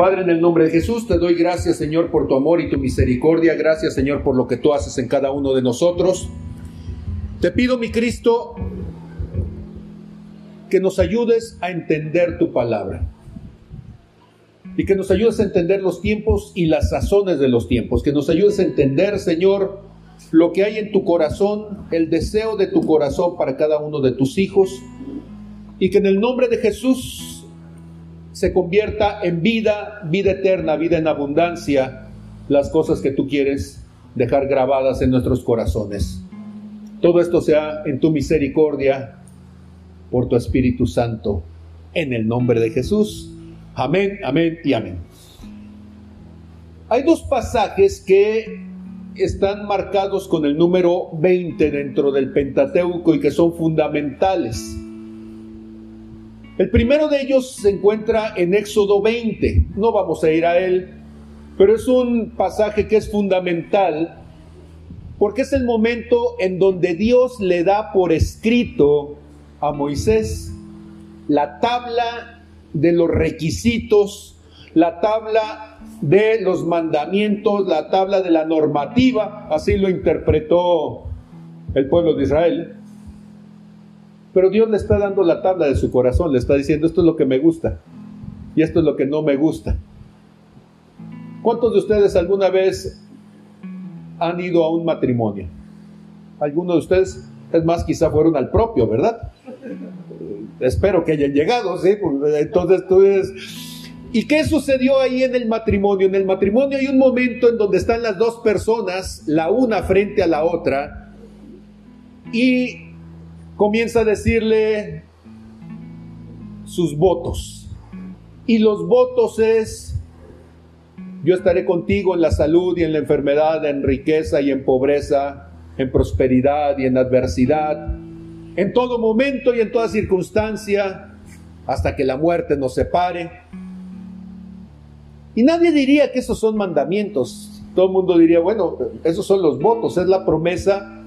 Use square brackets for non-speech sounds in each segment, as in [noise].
Padre, en el nombre de Jesús, te doy gracias, Señor, por tu amor y tu misericordia. Gracias, Señor, por lo que tú haces en cada uno de nosotros. Te pido, mi Cristo, que nos ayudes a entender tu palabra y que nos ayudes a entender los tiempos y las sazones de los tiempos, que nos ayudes a entender, Señor, lo que hay en tu corazón, el deseo de tu corazón para cada uno de tus hijos, y que en el nombre de Jesús se convierta en vida, vida eterna, vida en abundancia, las cosas que tú quieres dejar grabadas en nuestros corazones. Todo esto sea en tu misericordia, por tu Espíritu Santo, en el nombre de Jesús. Amén, amén y amén. Hay dos pasajes que están marcados con el número 20 dentro del Pentateuco y que son fundamentales. El primero de ellos se encuentra en Éxodo 20. No vamos a ir a él, pero es un pasaje que es fundamental porque es el momento en donde Dios le da por escrito a Moisés la tabla de los requisitos, la tabla de los mandamientos, la tabla de la normativa, así lo interpretó el pueblo de Israel. Pero Dios le está dando la tabla de su corazón, le está diciendo esto es lo que me gusta y esto es lo que no me gusta. ¿Cuántos de ustedes alguna vez han ido a un matrimonio? Algunos de ustedes, es más, quizá fueron al propio, ¿verdad? Espero que hayan llegado, ¿sí? Entonces tú. ¿Y qué sucedió ahí en el matrimonio? En el matrimonio hay un momento en donde están las dos personas, la una frente a la otra, y comienza a decirle sus votos. Y los votos es, yo estaré contigo en la salud y en la enfermedad, en riqueza y en pobreza, en prosperidad y en adversidad, en todo momento y en toda circunstancia, hasta que la muerte nos separe. Y nadie diría que esos son mandamientos. Todo el mundo diría, bueno, esos son los votos, es la promesa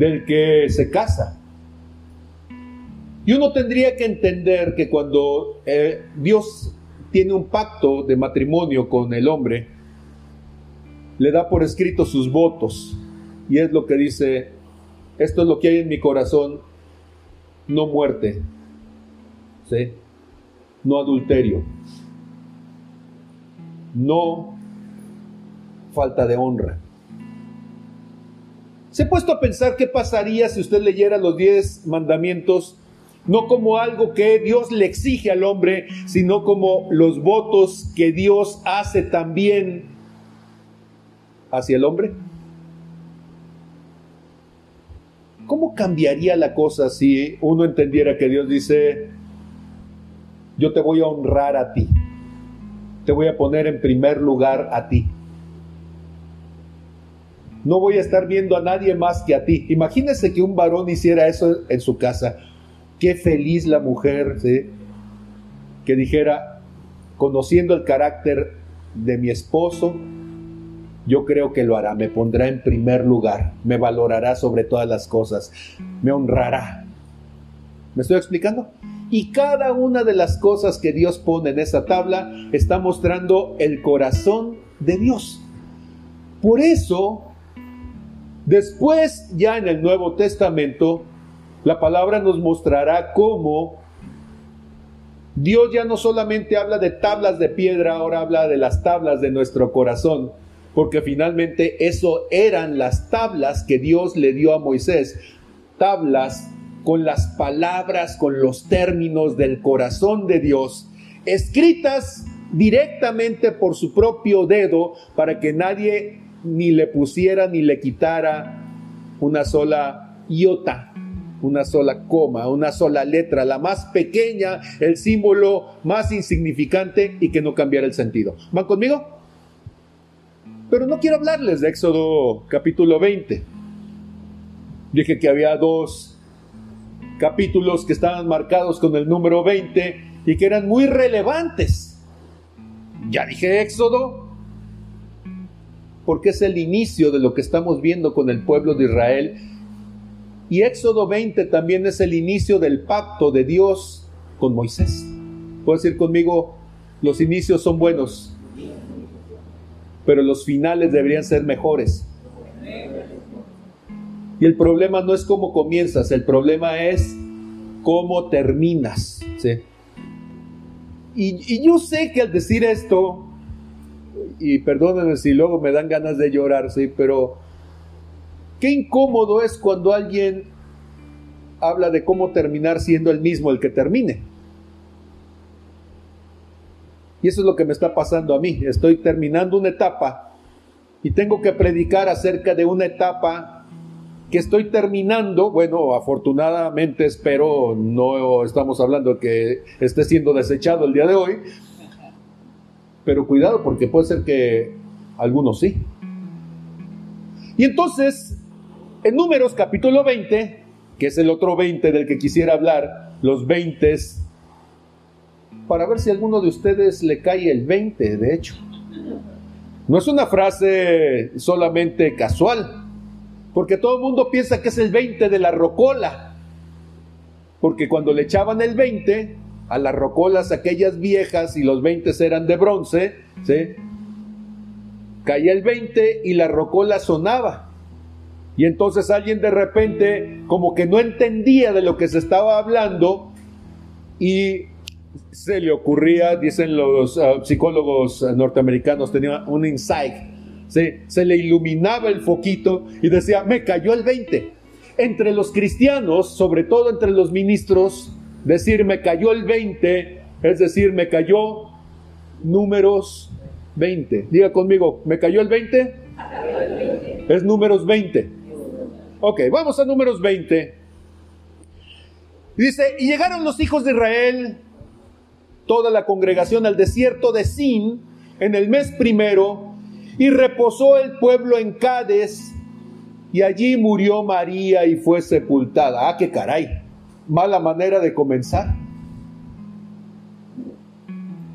del que se casa. Y uno tendría que entender que cuando eh, Dios tiene un pacto de matrimonio con el hombre, le da por escrito sus votos. Y es lo que dice esto es lo que hay en mi corazón, no muerte, ¿sí? no adulterio, no falta de honra. ¿Se ha puesto a pensar qué pasaría si usted leyera los diez mandamientos no como algo que Dios le exige al hombre, sino como los votos que Dios hace también hacia el hombre? ¿Cómo cambiaría la cosa si uno entendiera que Dios dice, yo te voy a honrar a ti, te voy a poner en primer lugar a ti? No voy a estar viendo a nadie más que a ti. Imagínese que un varón hiciera eso en su casa. Qué feliz la mujer, que dijera, conociendo el carácter de mi esposo, yo creo que lo hará, me pondrá en primer lugar, me valorará sobre todas las cosas, me honrará. ¿Me estoy explicando? Y cada una de las cosas que Dios pone en esa tabla está mostrando el corazón de Dios. Por eso, después ya en el Nuevo Testamento, la palabra nos mostrará cómo Dios ya no solamente habla de tablas de piedra, ahora habla de las tablas de nuestro corazón porque finalmente eso eran las tablas que Dios le dio a Moisés, tablas con las palabras, con los términos del corazón de Dios, escritas directamente por su propio dedo para que nadie ni le pusiera ni le quitara una sola iota, una sola coma, una sola letra, la más pequeña, el símbolo más insignificante y que no cambiara el sentido. ¿Van conmigo? Pero no quiero hablarles de Éxodo capítulo 20. Dije que había dos capítulos que estaban marcados con el número 20 y que eran muy relevantes. Ya dije Éxodo, porque es el inicio de lo que estamos viendo con el pueblo de Israel. Y Éxodo 20 también es el inicio del pacto de Dios con Moisés. ¿Puedes decir conmigo Los inicios son buenos, pero los finales deberían ser mejores. Y el problema no es cómo comienzas, el problema es cómo terminas. Y, y, yo sé que al decir esto, y perdónenme si luego me dan ganas de llorar, ¿sí? pero qué incómodo es cuando alguien habla de cómo terminar siendo el mismo el que termine. Y eso es lo que me está pasando a mí. Estoy terminando una etapa y tengo que predicar acerca de una etapa que estoy terminando. Bueno, afortunadamente espero, no estamos hablando que esté siendo desechado el día de hoy. Pero cuidado porque puede ser que algunos sí. Y entonces, en números capítulo 20, que es el otro 20 del que quisiera hablar, los 20 para ver si a alguno de ustedes le cae el 20, de hecho. No es una frase solamente casual, porque todo el mundo piensa que es el 20 de la rocola, porque cuando le echaban el 20 a las rocolas aquellas viejas y los 20 eran de bronce, ¿sí? caía el 20 y la rocola sonaba. Y entonces alguien de repente como que no entendía de lo que se estaba hablando y se le ocurría, dicen los ah, psicólogos norteamericanos, tenía un insight, se le iluminaba el foquito y decía, me cayó el 20. Entre los cristianos, sobre todo entre los ministros, decir me cayó el 20, es decir, me cayó números 20. Diga conmigo, ¿me cayó el 20? Es números 20. Ok, vamos a números 20. Dice, y llegaron los hijos de Israel toda la congregación al desierto de Sin en el mes primero, y reposó el pueblo en Cádiz, y allí murió María y fue sepultada. Ah, qué caray, mala manera de comenzar.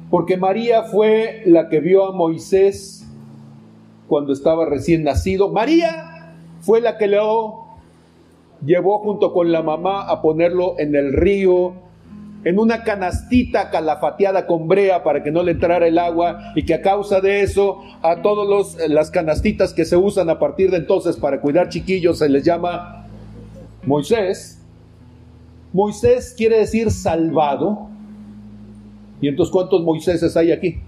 Porque María fue la que vio a Moisés cuando estaba recién nacido. María fue la que lo llevó junto con la mamá a ponerlo en el río en una canastita calafateada con brea para que no le entrara el agua y que a causa de eso a todas eh, las canastitas que se usan a partir de entonces para cuidar chiquillos se les llama Moisés. Moisés quiere decir salvado. ¿Y entonces cuántos Moiséses hay aquí?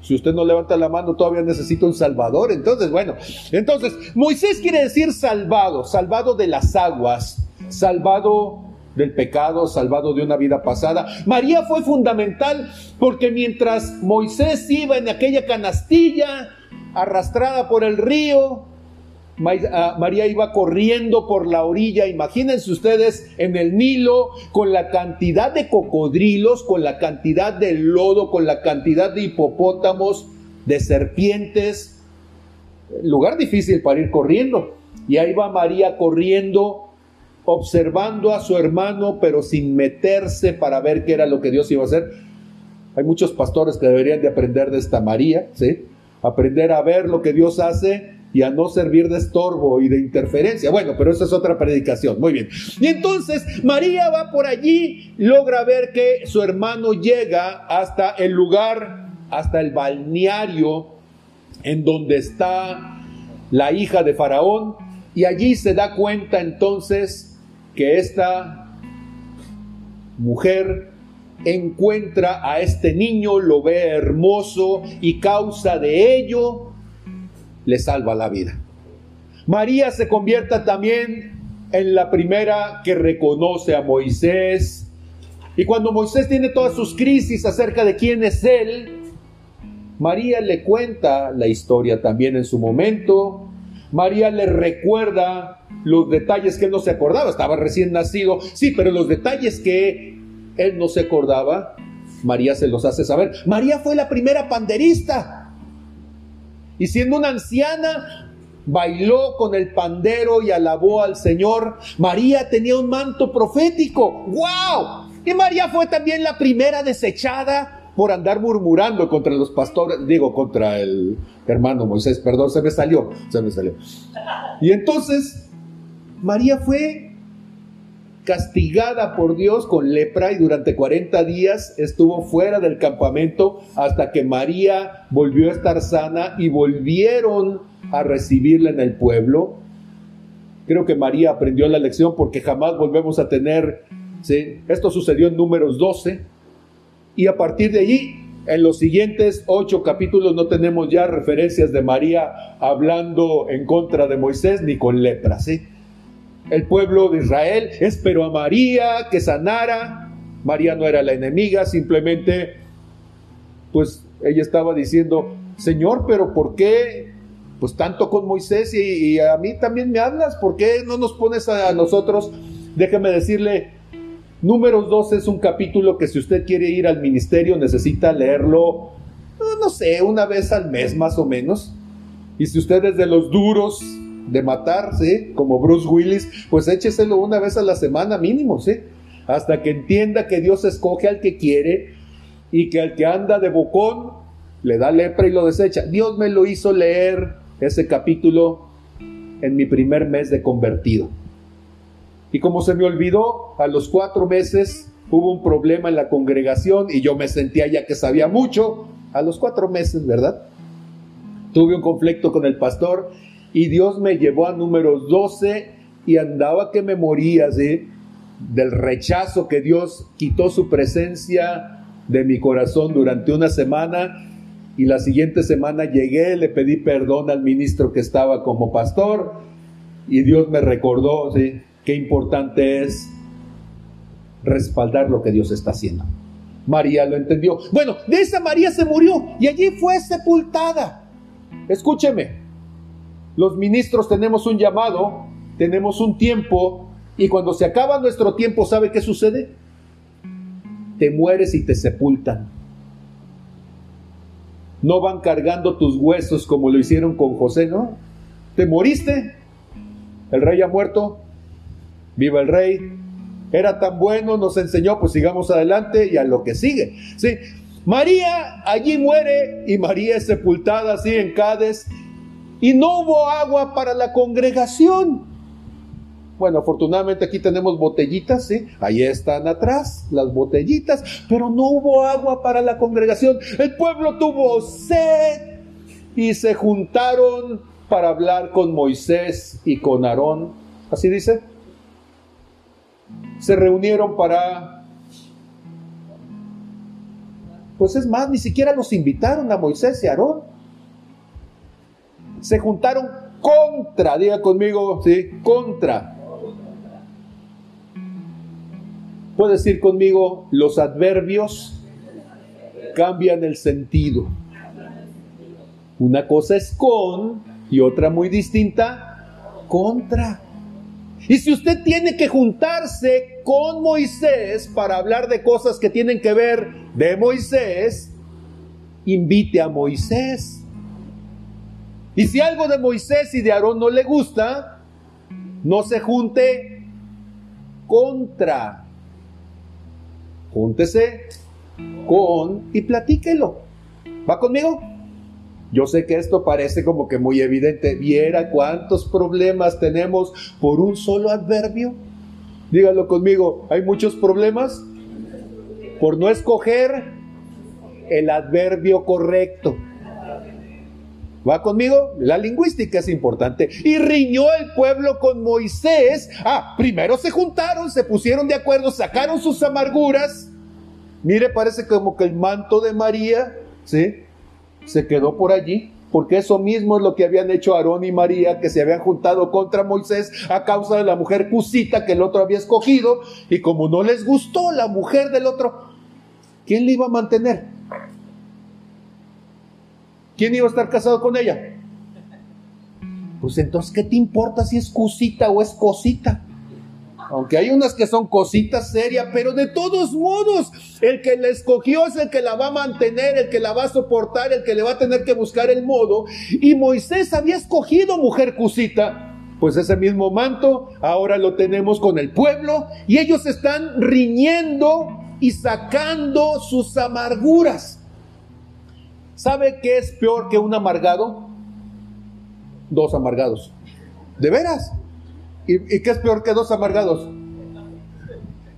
Si usted no levanta la mano, todavía necesita un salvador. Entonces, bueno, entonces, Moisés quiere decir salvado, salvado de las aguas, salvado del pecado, salvado de una vida pasada. María fue fundamental porque mientras Moisés iba en aquella canastilla arrastrada por el río, María iba corriendo por la orilla, imagínense ustedes en el Nilo, con la cantidad de cocodrilos, con la cantidad de lodo, con la cantidad de hipopótamos, de serpientes, lugar difícil para ir corriendo. Y ahí va María corriendo observando a su hermano, pero sin meterse para ver qué era lo que Dios iba a hacer. Hay muchos pastores que deberían de aprender de esta María, ¿sí? Aprender a ver lo que Dios hace y a no servir de estorbo y de interferencia. Bueno, pero esa es otra predicación. Muy bien. Y entonces María va por allí, logra ver que su hermano llega hasta el lugar, hasta el balneario en donde está la hija de Faraón, y allí se da cuenta entonces que esta mujer encuentra a este niño, lo ve hermoso y causa de ello le salva la vida. María se convierta también en la primera que reconoce a Moisés. Y cuando Moisés tiene todas sus crisis acerca de quién es él, María le cuenta la historia también en su momento. María le recuerda los detalles que él no se acordaba, estaba recién nacido, sí, pero los detalles que él no se acordaba, María se los hace saber. María fue la primera panderista. Y siendo una anciana, bailó con el pandero y alabó al Señor. María tenía un manto profético. ¡Wow! Y María fue también la primera desechada por andar murmurando contra los pastores, digo, contra el hermano Moisés, perdón, se me salió, se me salió. Y entonces María fue castigada por Dios con lepra y durante 40 días estuvo fuera del campamento hasta que María volvió a estar sana y volvieron a recibirla en el pueblo. Creo que María aprendió la lección porque jamás volvemos a tener, ¿sí? esto sucedió en números 12 y a partir de allí en los siguientes ocho capítulos no tenemos ya referencias de María hablando en contra de Moisés ni con lepra, ¿sí? El pueblo de Israel esperó a María que sanara. María no era la enemiga, simplemente, pues ella estaba diciendo, Señor, pero ¿por qué? Pues tanto con Moisés y, a mí también me hablas, ¿por qué no nos pones a nosotros? Déjeme decirle, Números 12 es un capítulo que si usted quiere ir al ministerio necesita leerlo, no sé, una vez al mes más o menos. Y si usted es de los duros de matar, ¿sí? Como Bruce Willis, pues écheselo una vez a la semana mínimo, ¿sí? Hasta que entienda que Dios escoge al que quiere y que al que anda de bocón le da lepra y lo desecha. Dios me lo hizo leer ese capítulo en mi primer mes de convertido. Y como se me olvidó, a los cuatro meses hubo un problema en la congregación y yo me sentía ya que sabía mucho. A los cuatro meses, ¿verdad? Tuve un conflicto con el pastor y Dios me llevó a números 12 y andaba que me moría ¿sí? del rechazo que Dios quitó su presencia de mi corazón durante una semana y la siguiente semana llegué, le pedí perdón al ministro que estaba como pastor y Dios me recordó, ¿sí? qué importante es respaldar lo que Dios está haciendo. María lo entendió. Bueno, de esa María se murió y allí fue sepultada. Escúcheme, los ministros tenemos un llamado, tenemos un tiempo y cuando se acaba nuestro tiempo, ¿sabe qué sucede? Te mueres y te sepultan. No van cargando tus huesos como lo hicieron con José, ¿no? Te moriste, el rey ha muerto, Viva el rey. Era tan bueno, nos enseñó, pues sigamos adelante y a lo que sigue. ¿sí? María allí muere y María es sepultada así en Cádiz y no hubo agua para la congregación. Bueno, afortunadamente aquí tenemos botellitas, ¿sí? Ahí están atrás las botellitas, pero no hubo agua para la congregación. El pueblo tuvo sed y se juntaron para hablar con Moisés y con Aarón. Así dice se reunieron para... Pues es más, ni siquiera los invitaron a Moisés y Aarón. Se juntaron contra, diga conmigo, sí, contra. Puede decir conmigo, los adverbios cambian el sentido. Una cosa es con y otra muy distinta, contra. Y si usted tiene que juntarse con Moisés para hablar de cosas que tienen que ver de Moisés, invite a Moisés. Y si algo de Moisés y de Aarón no le gusta, no se junte contra. Júntese con y platíquelo. ¿Va conmigo? Yo sé que esto parece como que muy evidente. Viera cuántos problemas tenemos por un solo adverbio. Dígalo conmigo, ¿hay muchos problemas? Por no escoger el adverbio correcto. ¿Va conmigo? La lingüística es importante. Y riñó el pueblo con Moisés. Ah, primero se juntaron, se pusieron de acuerdo, sacaron sus amarguras. Mire, parece como que el manto de María, ¿sí? se quedó por allí, porque eso mismo es lo que habían hecho Aarón y María, que se habían juntado contra Moisés a causa de la mujer cusita que el otro había escogido, y como no les gustó la mujer del otro, ¿quién le iba a mantener? ¿Quién iba a estar casado con ella? Pues entonces, ¿qué te importa si es cusita o es cosita? Aunque hay unas que son cositas serias, pero de todos modos, el que la escogió es el que la va a mantener, el que la va a soportar, el que le va a tener que buscar el modo. Y Moisés había escogido mujer cusita. Pues ese mismo manto ahora lo tenemos con el pueblo y ellos están riñendo y sacando sus amarguras. ¿Sabe qué es peor que un amargado? Dos amargados. ¿De veras? ¿Y, qué es peor que dos amargados?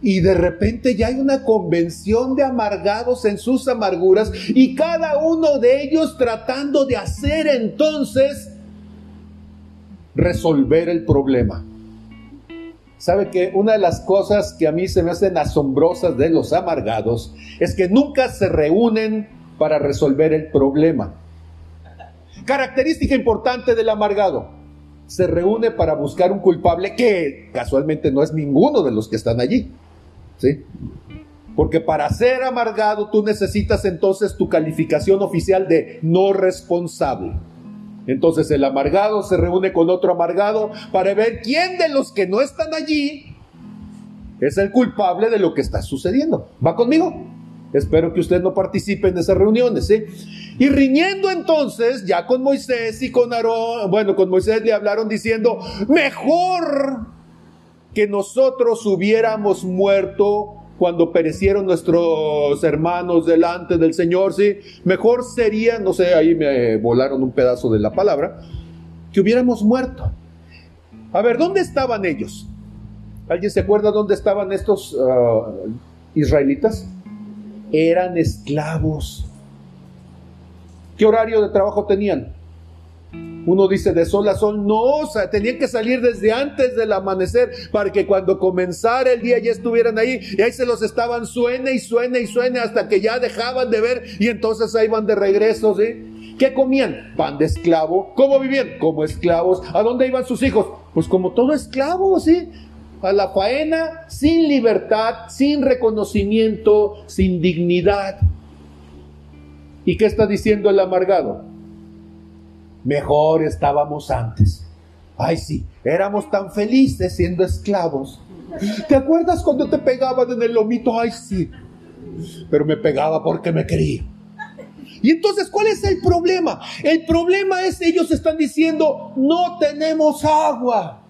y de repente ya hay una convención de amargados en sus amarguras y cada uno de ellos tratando de hacer entonces resolver el problema. ¿Sabe que una de las cosas que a mí se me hacen asombrosas de los amargados es que nunca se reúnen para resolver el problema? Característica importante del amargado. Se reúne para buscar un culpable que casualmente no es ninguno de los que están allí. ¿Sí? Porque para ser amargado tú necesitas entonces tu calificación oficial de no responsable. Entonces el amargado se reúne con otro amargado para ver quién de los que no están allí es el culpable de lo que está sucediendo. ¿Va conmigo? Espero que usted no participe en esas reuniones. Y riñendo entonces, ya con Moisés y con Aarón, bueno, con Moisés le hablaron diciendo, mejor que nosotros hubiéramos muerto cuando perecieron nuestros hermanos delante del Señor, ¿sí? Mejor sería, no sé, ahí me volaron un pedazo de la palabra, que hubiéramos muerto. A ver, ¿dónde estaban ellos? ¿Alguien se acuerda dónde estaban estos ah, israelitas? Eran esclavos. ¿Qué horario de trabajo tenían? Uno dice de sol a sol, no, o sea, tenían que salir desde antes del amanecer para que cuando comenzara el día ya estuvieran ahí y ahí se los estaban suene y suene y suene hasta que ya dejaban de ver y entonces ahí van de regreso, ¿sí? ¿Qué comían? Pan de esclavo. ¿Cómo vivían? Como esclavos. ¿A dónde iban sus hijos? Pues como todo esclavo, ¿sí? A la faena, sin libertad, sin reconocimiento, sin dignidad. ¿Y qué está diciendo el amargado? Mejor estábamos antes. Ay, sí, éramos tan felices siendo esclavos. ¿Te acuerdas cuando te pegaban en el lomito? Ay, sí. Pero me pegaba porque me quería. Y entonces, ¿cuál es el problema? El problema es, ellos están diciendo, no tenemos agua.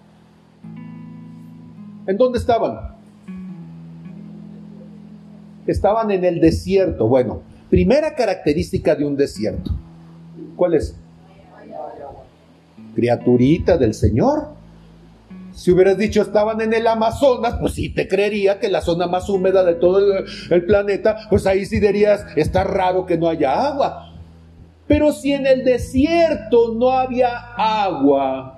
¿En dónde estaban? Estaban en el desierto. Bueno, primera característica de un desierto. ¿Cuál es? criaturita del Señor. Si hubieras dicho estaban en el Amazonas, pues sí te creería que la zona más húmeda de todo el, planeta, pues ahí sí dirías, está raro que no haya agua. Pero si en el desierto no había agua,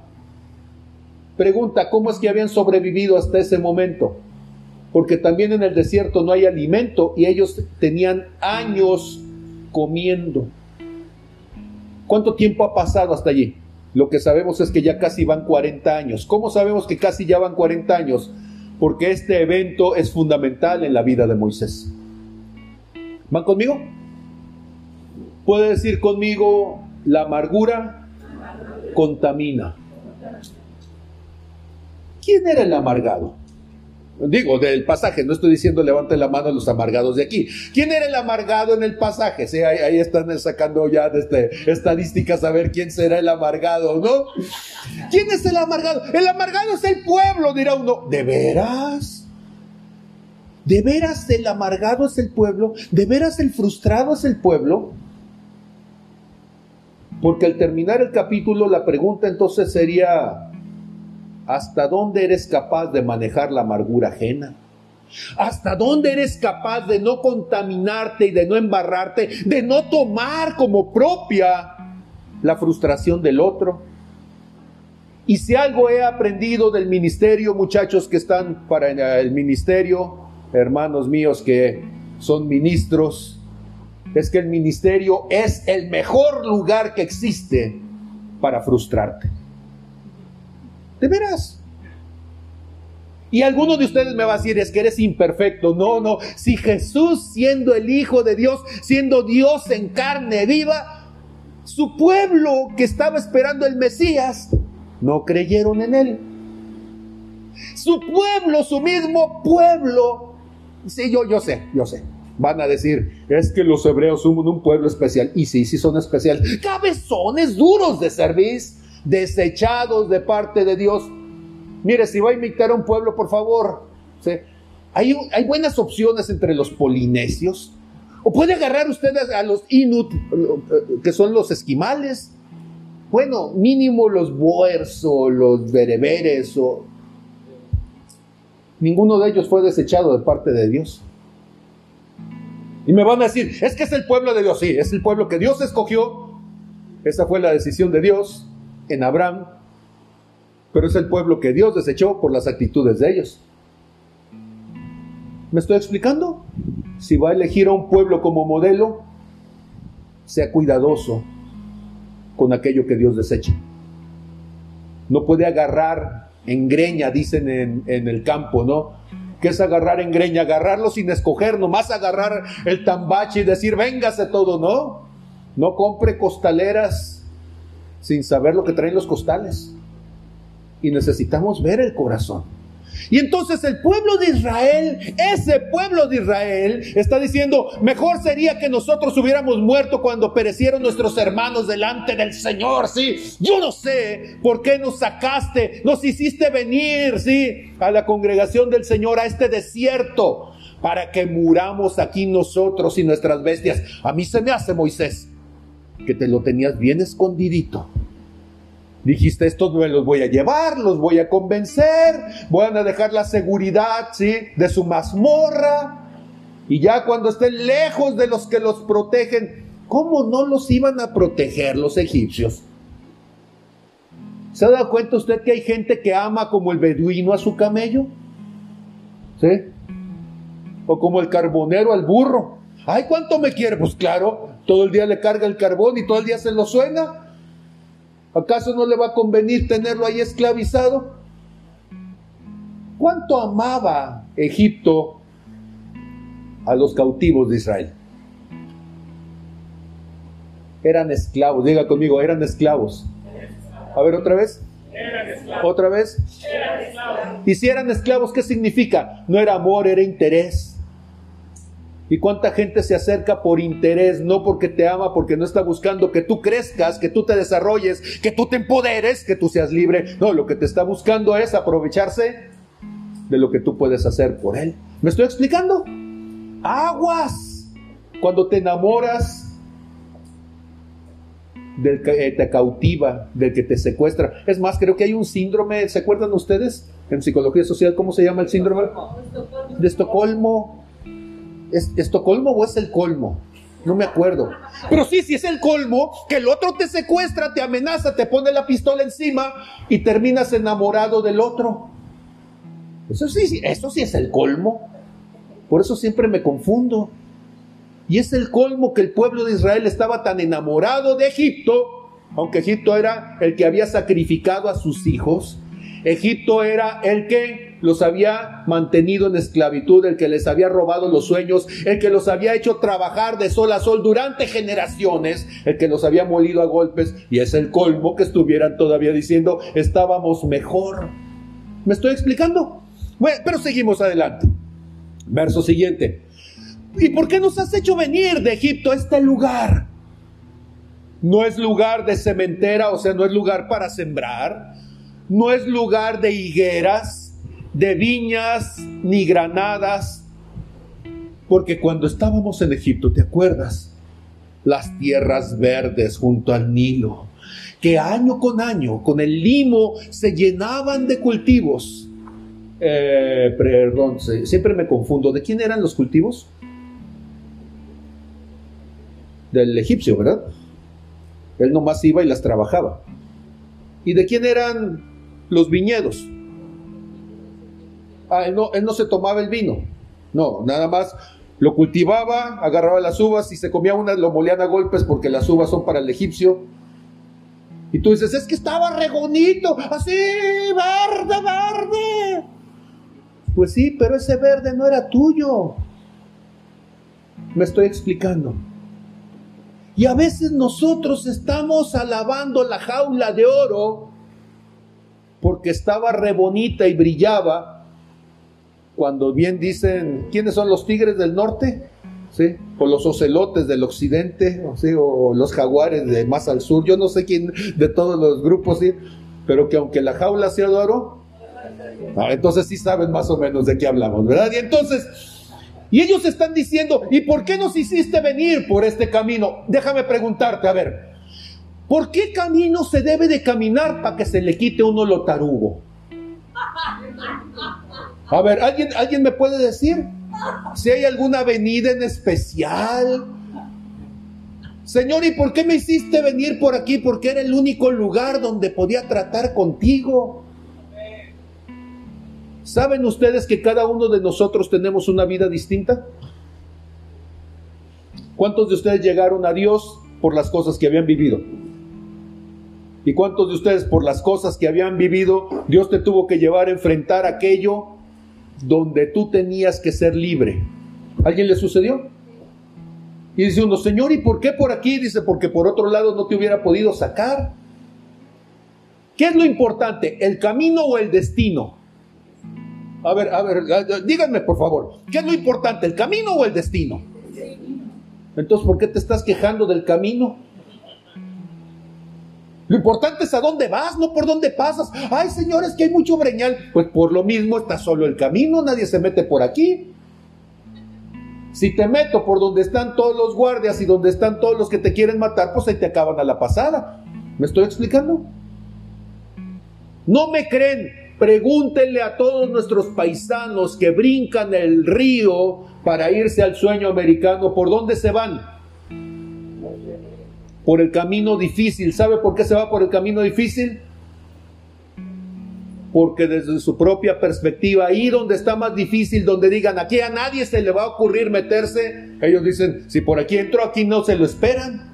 pregunta, ¿cómo es que habían sobrevivido hasta ese momento? Porque también en el desierto no hay alimento y ellos tenían años comiendo. ¿Cuánto tiempo ha pasado hasta allí? Lo que sabemos es que ya casi van 40 años. ¿Cómo sabemos que casi ya van 40 años? Porque este evento es fundamental en la vida de Moisés. ¿Van conmigo? Puede decir conmigo, la amargura contamina. ¿Quién era el amargado? Digo, del pasaje, no estoy diciendo levante la mano a los amargados de aquí. ¿Quién era el amargado en el pasaje? Sí, ahí, están sacando ya desde estadísticas a ver quién será el amargado, ¿no? ¿Quién es el amargado? El amargado es el pueblo, dirá uno. ¿De veras? ¿De veras el amargado es el pueblo? ¿De veras el frustrado es el pueblo? Porque al terminar el capítulo la pregunta entonces sería, ¿Hasta dónde eres capaz de manejar la amargura ajena? ¿Hasta dónde eres capaz de no contaminarte y de no embarrarte, de no tomar como propia la frustración del otro? Y si algo he aprendido del ministerio, muchachos que están para el ministerio, hermanos míos que son ministros, es que el ministerio es el mejor lugar que existe para frustrarte. De veras. Y alguno de ustedes me va a decir, es que eres imperfecto. No, no. Si Jesús, siendo el Hijo de Dios, siendo Dios en carne viva, su pueblo que estaba esperando el Mesías, no creyeron en él. Su pueblo, su mismo pueblo. Sí, yo, yo sé, yo sé. Van a decir, es que los hebreos son un pueblo especial. Y sí, sí son especiales. Cabezones duros de servicio desechados de parte de Dios. Mire, si va a invitar a un pueblo, por favor, hay, hay buenas opciones entre los polinesios. O puede agarrar ustedes a los Inuit, que son los esquimales. Bueno, mínimo los Boers o los bereberes o... Ninguno de ellos fue desechado de parte de Dios. Y me van a decir, es que es el pueblo de Dios. Sí, es el pueblo que Dios escogió. Esa fue la decisión de Dios en Abraham. Pero es el pueblo que Dios desechó por las actitudes de ellos. ¿Me estoy explicando? Si va a elegir a un pueblo como modelo, sea cuidadoso con aquello que Dios desecha. No puede agarrar en greña, dicen en, el campo, ¿no? que es agarrar en greña, agarrarlo sin escoger, nomás agarrar el tambache y decir, véngase todo, ¿no? No compre costaleras sin saber lo que traen los costales. Y necesitamos ver el corazón. Y entonces el pueblo de Israel, ese pueblo de Israel, está diciendo, mejor sería que nosotros hubiéramos muerto cuando perecieron nuestros hermanos delante del Señor, ¿sí? Yo no sé por qué nos sacaste, nos hiciste venir, ¿sí? A la congregación del Señor, a este desierto, para que muramos aquí nosotros y nuestras bestias. A mí se me hace, Moisés, que te lo tenías bien escondidito Dijiste, estos me los voy a llevar, los voy a convencer, van a dejar la seguridad, ¿sí? De su mazmorra. Y ya cuando estén lejos de los que los protegen, ¿cómo no los iban a proteger los egipcios? ¿Se ha dado cuenta usted que hay gente que ama como el beduino a su camello? ¿Sí? O como el carbonero al burro. Ay, ¿cuánto me quiere? Pues claro, todo el día le carga el carbón y todo el día se lo suena. ¿Acaso no le va a convenir tenerlo ahí esclavizado? ¿Cuánto amaba Egipto a los cautivos de Israel? Eran esclavos, diga conmigo, eran esclavos. A ver otra vez. Otra vez. Y si eran esclavos, ¿qué significa? No era amor, era interés. ¿Y cuánta gente se acerca por interés, no porque te ama, porque no está buscando que tú crezcas, que tú te desarrolles, que tú te empoderes, que tú seas libre? No, lo que te está buscando es aprovecharse de lo que tú puedes hacer por él. ¿Me estoy explicando? Aguas. Cuando te enamoras del que te cautiva, del que te secuestra. Es más, creo que hay un síndrome, ¿se acuerdan ustedes? En psicología social, ¿cómo se llama el síndrome? De Estocolmo ¿Es Estocolmo o es el colmo? No me acuerdo. Pero sí, si es el colmo, que el otro te secuestra, te amenaza, te pone la pistola encima y terminas enamorado del otro. Eso sí, eso sí es el colmo. Por eso siempre me confundo. Y es el colmo que el pueblo de Israel estaba tan enamorado de Egipto, aunque Egipto era el que había sacrificado a sus hijos. Egipto era el que los había mantenido en esclavitud, el que les había robado los sueños, el que los había hecho trabajar de sol a sol durante generaciones, el que los había molido a golpes, y es el colmo que estuvieran todavía diciendo, estábamos mejor. ¿Me estoy explicando? Bueno, pero seguimos adelante. Verso siguiente. ¿Y por qué nos has hecho venir de Egipto a este lugar? No es lugar de cementera, o sea, no es lugar para sembrar, no es lugar de higueras, de viñas ni granadas, porque cuando estábamos en Egipto, ¿te acuerdas? Las tierras verdes junto al Nilo, que año con año, con el limo, se llenaban de cultivos. Eh, perdón, siempre me confundo. ¿De quién eran los cultivos? Del egipcio, ¿verdad? Él nomás iba y las trabajaba. ¿Y de quién eran los viñedos? Ah, él no, se tomaba el vino. No, nada más lo cultivaba, agarraba las uvas y se comía unas, lo molían a golpes porque las uvas son para el egipcio. Y tú dices, es que estaba re bonito, así, verde, verde. Pues sí, pero ese verde no era tuyo. Me estoy explicando. Y a veces nosotros estamos alabando la jaula de oro porque estaba re bonita y brillaba, cuando bien dicen, ¿quiénes son los tigres del norte? ¿Sí? O los ocelotes del occidente, ¿sí? o los jaguares de más al sur, yo no sé quién de todos los grupos, ¿sí? pero que aunque la jaula sea de ah, entonces sí saben más o menos de qué hablamos, ¿verdad? Y entonces, y ellos están diciendo, ¿y por qué nos hiciste venir por este camino? Déjame preguntarte, a ver, ¿por qué camino se debe de caminar para que se le quite uno lo tarugo? [laughs] A ver, ¿alguien, ¿alguien me puede decir si hay alguna avenida en especial? Señor, ¿y por qué me hiciste venir por aquí? Porque era el único lugar donde podía tratar contigo. ¿Saben ustedes que cada uno de nosotros tenemos una vida distinta? ¿Cuántos de ustedes llegaron a Dios por las cosas que habían vivido? ¿Y cuántos de ustedes por las cosas que habían vivido, Dios te tuvo que llevar a enfrentar aquello donde tú tenías que ser libre? ¿Alguien le sucedió? Y dice uno, Señor, ¿y por qué por aquí? Dice, porque por otro lado no te hubiera podido sacar. ¿Qué es lo importante? ¿El camino o el destino? A ver, a ver, díganme por favor, ¿qué es lo importante, el camino o el destino? Entonces, ¿por qué te estás quejando del camino? Lo importante es a dónde vas, no por dónde pasas. Ay, señores, que hay mucho breñal. Pues por lo mismo está solo el camino, nadie se mete por aquí. Si te meto por donde están todos los guardias y donde están todos los que te quieren matar, pues ahí te acaban a la pasada. ¿Me estoy explicando? No me creen. Pregúntenle a todos nuestros paisanos que brincan el río para irse al sueño americano, ¿por dónde se van? Por el camino difícil. ¿Sabe por qué se va por el camino difícil? Porque desde su propia perspectiva, ahí donde está más difícil, donde digan, aquí a nadie se le va a ocurrir meterse, ellos dicen, si por aquí entro, aquí no se lo esperan.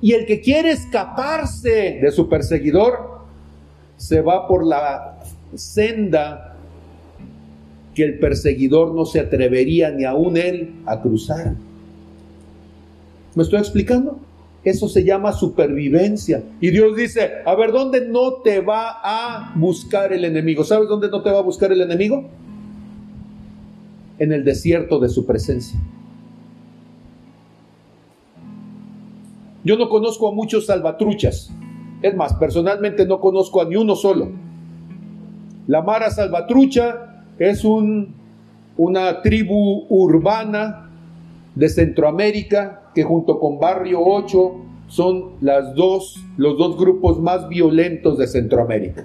Y el que quiere escaparse de su perseguidor, se va por la senda que el perseguidor no se atrevería ni aún él a cruzar. ¿Me estoy explicando? Eso se llama supervivencia. Y Dios dice, a ver, ¿dónde no te va a buscar el enemigo? ¿Sabes dónde no te va a buscar el enemigo? En el desierto de su presencia. Yo no conozco a muchos salvatruchas. Es más, personalmente no conozco a ni uno solo. La Mara Salvatrucha es un, una tribu urbana de Centroamérica que junto con Barrio 8 son las dos, los dos grupos más violentos de Centroamérica.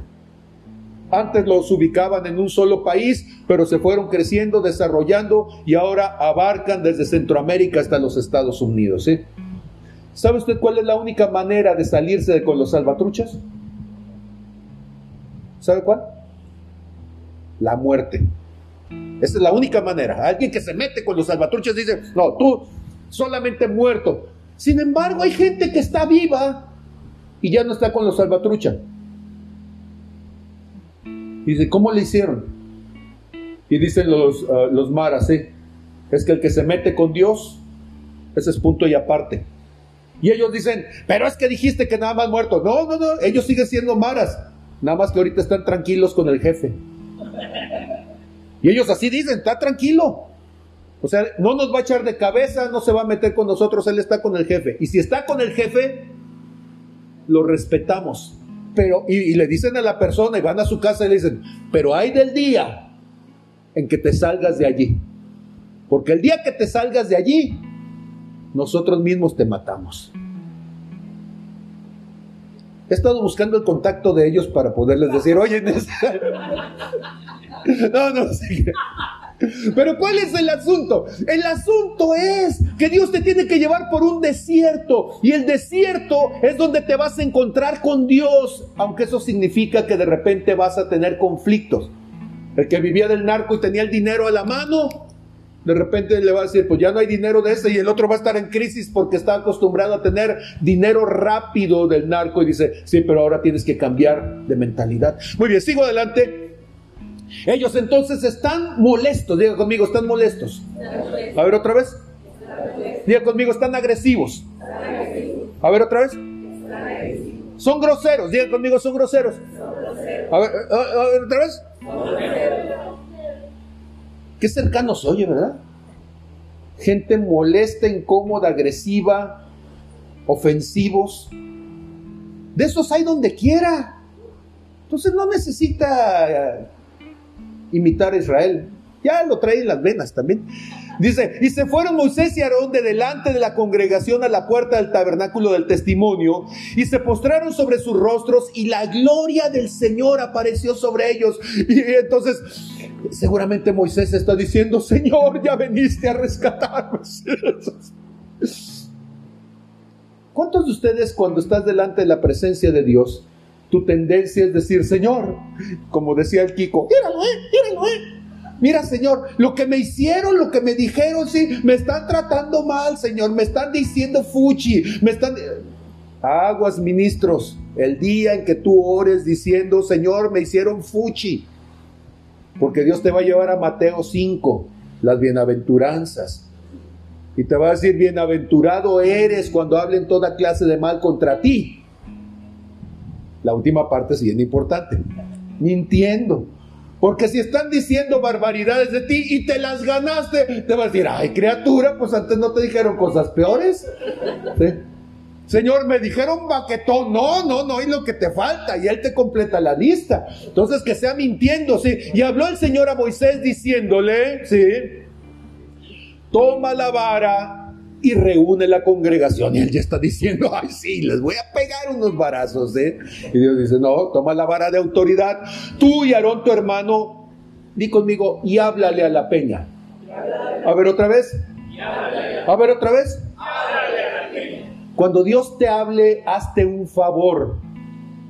Antes los ubicaban en un solo país, pero se fueron creciendo, desarrollando y ahora abarcan desde Centroamérica hasta los Estados Unidos. ¿Sabe usted cuál es la única manera de salirse con los salvatruchas? ¿Sabe cuál? La muerte. Esa es la única manera. Alguien que se mete con los salvatruchas dice, no, tú solamente muerto. Sin embargo, hay gente que está viva y ya no está con los salvatrucha. Y dice, ¿cómo le hicieron? Y dicen los, ah, los maras, es que el que se mete con Dios, ese es punto y aparte. Y ellos dicen, pero es que dijiste que nada más muerto. No, no, no, ellos siguen siendo maras. Nada más que ahorita están tranquilos con el jefe. Y ellos así dicen, está tranquilo. O sea, no nos va a echar de cabeza, no se va a meter con nosotros, él está con el jefe. Y si está con el jefe, lo respetamos. Pero, y, le dicen a la persona y van a su casa y le dicen, pero hay del día en que te salgas de allí. Porque el día que te salgas de allí, nosotros mismos te matamos. He estado buscando el contacto de ellos para poderles decir, oye, [laughs] no, no, sí. Pero ¿cuál es el asunto? El asunto es que Dios te tiene que llevar por un desierto y el desierto es donde te vas a encontrar con Dios, aunque eso significa que de repente vas a tener conflictos. El que vivía del narco y tenía el dinero a la mano, de repente le va a decir, pues ya no hay dinero de ese y el otro va a estar en crisis porque está acostumbrado a tener dinero rápido del narco y dice, sí, pero ahora tienes que cambiar de mentalidad. Muy bien, sigo adelante. Ellos entonces están molestos, diga conmigo, están molestos. A ver otra vez. Diga conmigo, están agresivos. A ver otra vez. Son groseros, diga conmigo, son groseros. A ver, otra vez. Qué cercanos oye, ¿verdad? Gente molesta, incómoda, agresiva, ofensivos. De esos hay donde quiera. Entonces no necesita imitar a Israel. Ya lo trae en las venas también. Dice, y se fueron Moisés y Aarón de delante de la congregación a la puerta del tabernáculo del testimonio, y se postraron sobre sus rostros, y la gloria del Señor apareció sobre ellos. Y entonces, seguramente Moisés está diciendo, Señor, ya veniste a rescatarnos. [laughs] ¿Cuántos de ustedes cuando estás delante de la presencia de Dios, tu tendencia es decir, Señor, como decía el Kiko, eh, eh. Mira, Señor, lo que me hicieron, lo que me dijeron, sí, me están tratando mal, Señor, me están diciendo fuchi, me están... Aguas, ministros, el día en que tú ores diciendo, Señor, me hicieron fuchi, porque Dios te va a llevar a Mateo 5, las bienaventuranzas. Y te va a decir, bienaventurado eres cuando hablen toda clase de mal contra ti. La última parte es bien importante. Mintiendo. Porque si están diciendo barbaridades de ti y te las ganaste, te vas a decir, ay criatura, pues antes no te dijeron cosas peores. Señor, me dijeron baquetón. No, no, no, y lo que te falta. Y Él te completa la lista. Entonces, que sea mintiendo, sí. Y habló el Señor a Moisés diciéndole, sí, toma la vara y reúne la congregación. Y él ya está diciendo, ay, sí, les voy a pegar unos varazos, ¿eh? Y Dios dice, no, toma la vara de autoridad. Tú y Aarón, tu hermano, di conmigo y háblale a la peña. A ver otra vez. A ver otra vez. Cuando Dios te hable, hazte un favor.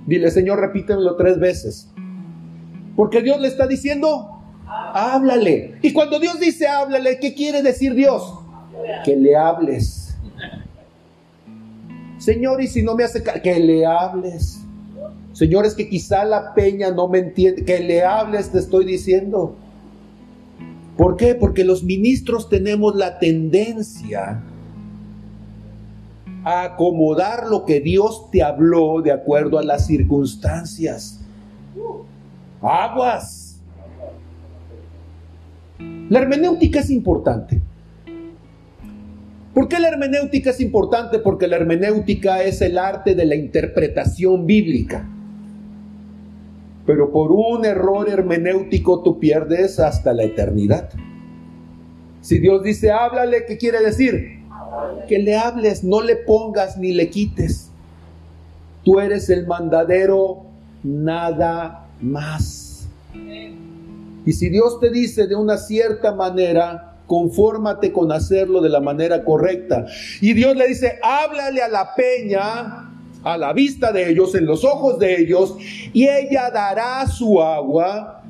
Dile, Señor, repítemelo tres veces. Porque Dios le está diciendo, háblale. Y cuando Dios dice háblale, ¿qué quiere decir Dios? Que le hables. Señor, y si no me hace que le hables. Señor, es que quizá la peña no me entiende, que le hables, te estoy diciendo. ¿Por qué? Porque los ministros tenemos la tendencia a acomodar lo que Dios te habló de acuerdo a las circunstancias. Aguas. La hermenéutica es importante. ¿Por qué la hermenéutica es importante? Porque la hermenéutica es el arte de la interpretación bíblica. Pero por un error hermenéutico tú pierdes hasta la eternidad. Si Dios dice, háblale, ¿qué quiere decir? Que le hables, no le pongas ni le quites. Tú eres el mandadero, nada más. Y si Dios te dice de una cierta manera, confórmate con hacerlo de la manera correcta. Y Dios le dice, háblale a la peña, a la vista de ellos, en los ojos de ellos, y ella dará su agua,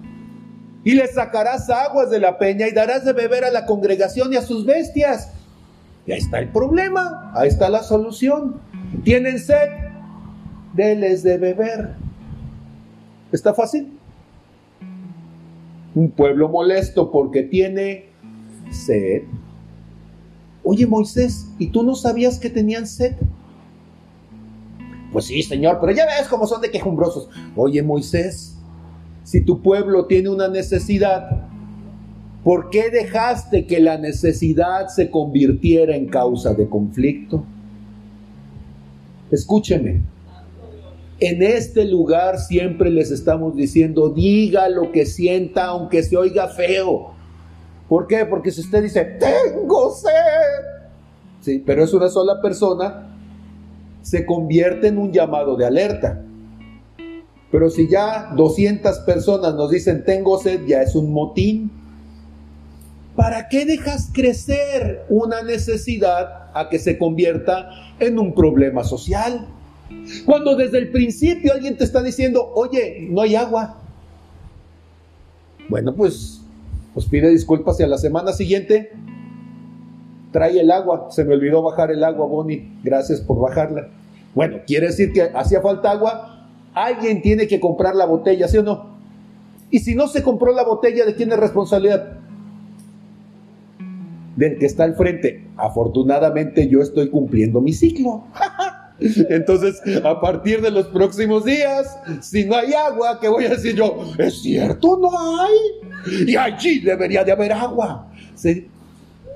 y le sacarás aguas de la peña, y darás de beber a la congregación y a sus bestias. Y ahí está el problema, ahí está la solución. ¿Tienen sed? Deles de beber. ¿Está fácil? Un pueblo molesto porque tiene sed. Oye Moisés, ¿y tú no sabías que tenían sed? Pues sí, Señor, pero ya ves cómo son de quejumbrosos. Oye Moisés, si tu pueblo tiene una necesidad, ¿por qué dejaste que la necesidad se convirtiera en causa de conflicto? Escúcheme, en este lugar siempre les estamos diciendo, diga lo que sienta aunque se oiga feo. ¿Por qué? Porque si usted dice, tengo sed, sí, pero es una sola persona, se convierte en un llamado de alerta. Pero si ya 200 personas nos dicen, tengo sed, ya es un motín. ¿Para qué dejas crecer una necesidad a que se convierta en un problema social? Cuando desde el principio alguien te está diciendo, oye, no hay agua. Bueno, pues pues pide disculpas y a la semana siguiente trae el agua. Se me olvidó bajar el agua, Bonnie. Gracias por bajarla. Bueno, quiere decir que hacía falta agua. Alguien tiene que comprar la botella, ¿sí o no? Y si no se compró la botella, ¿de quién es responsabilidad? Del que está al frente. Afortunadamente yo estoy cumpliendo mi ciclo. [laughs] Entonces, a partir de los próximos días, si no hay agua, ¿qué voy a decir yo? Es cierto, no hay. Y allí debería de haber agua. ¿Sí?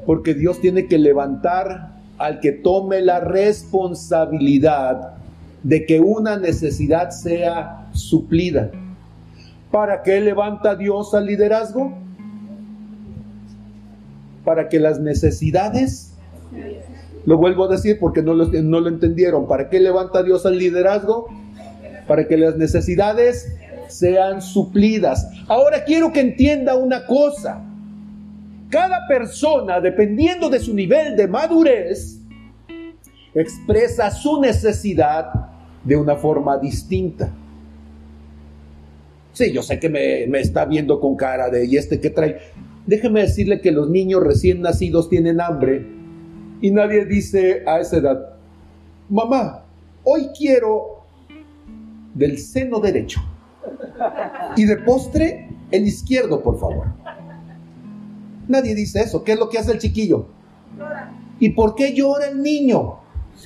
Porque Dios tiene que levantar al que tome la responsabilidad de que una necesidad sea suplida. ¿Para qué levanta Dios al liderazgo? para que las necesidades, lo vuelvo a decir porque no lo, no lo entendieron, ¿para qué levanta Dios al liderazgo? Para que las necesidades sean suplidas. Ahora quiero que entienda una cosa. Cada persona, dependiendo de su nivel de madurez, expresa su necesidad de una forma distinta. Sí, yo sé que me, me, está viendo con cara de, ¿y este que trae? Déjeme decirle que los niños recién nacidos tienen hambre y nadie dice a esa edad, mamá, hoy quiero del seno derecho y de postre el izquierdo, por favor. Nadie dice eso. ¿Qué es lo que hace el chiquillo? ¿Y por qué llora el niño?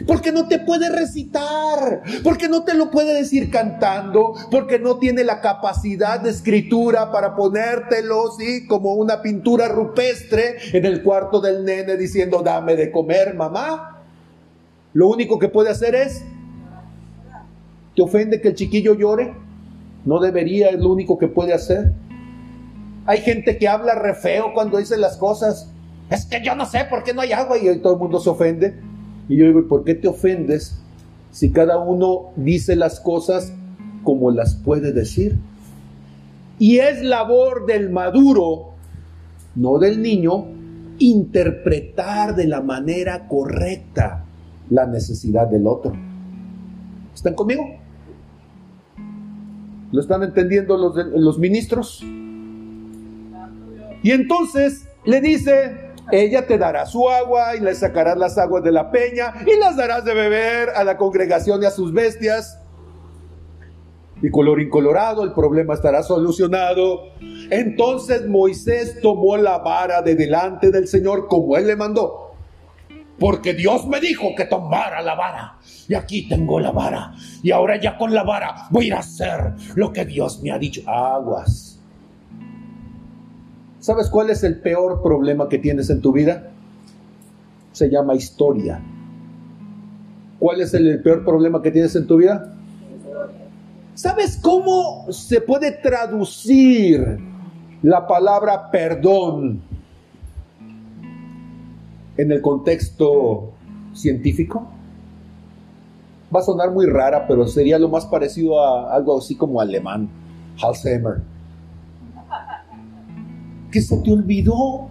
Porque no te puede recitar, porque no te lo puede decir cantando, porque no tiene la capacidad de escritura para ponértelo, sí, como una pintura rupestre en el cuarto del nene diciendo, dame de comer, mamá. Lo único que puede hacer es, ¿te ofende que el chiquillo llore? No debería, es lo único que puede hacer. Hay gente que habla re feo cuando dice las cosas. Es que yo no sé por qué no hay agua y todo el mundo se ofende. Y yo digo, ¿por qué te ofendes si cada uno dice las cosas como las puede decir? Y es labor del maduro, no del niño, interpretar de la manera correcta la necesidad del otro. ¿Están conmigo? ¿Lo están entendiendo los, ministros? Y entonces le dice, ella te dará su agua y le sacarás las aguas de la peña y las darás de beber a la congregación y a sus bestias. Y color incolorado, el problema estará solucionado. Entonces Moisés tomó la vara de delante del Señor como él le mandó. Porque Dios me dijo que tomara la vara. Y aquí tengo la vara. Y ahora ya con la vara voy a hacer lo que Dios me ha dicho. Aguas ¿Sabes cuál es el peor problema que tienes en tu vida? Se llama historia. ¿Cuál es el, peor problema que tienes en tu vida? ¿Sabes cómo se puede traducir la palabra perdón en el contexto científico? Va a sonar muy rara, pero sería lo más parecido a algo así como alemán, Alzheimer que se te olvidó.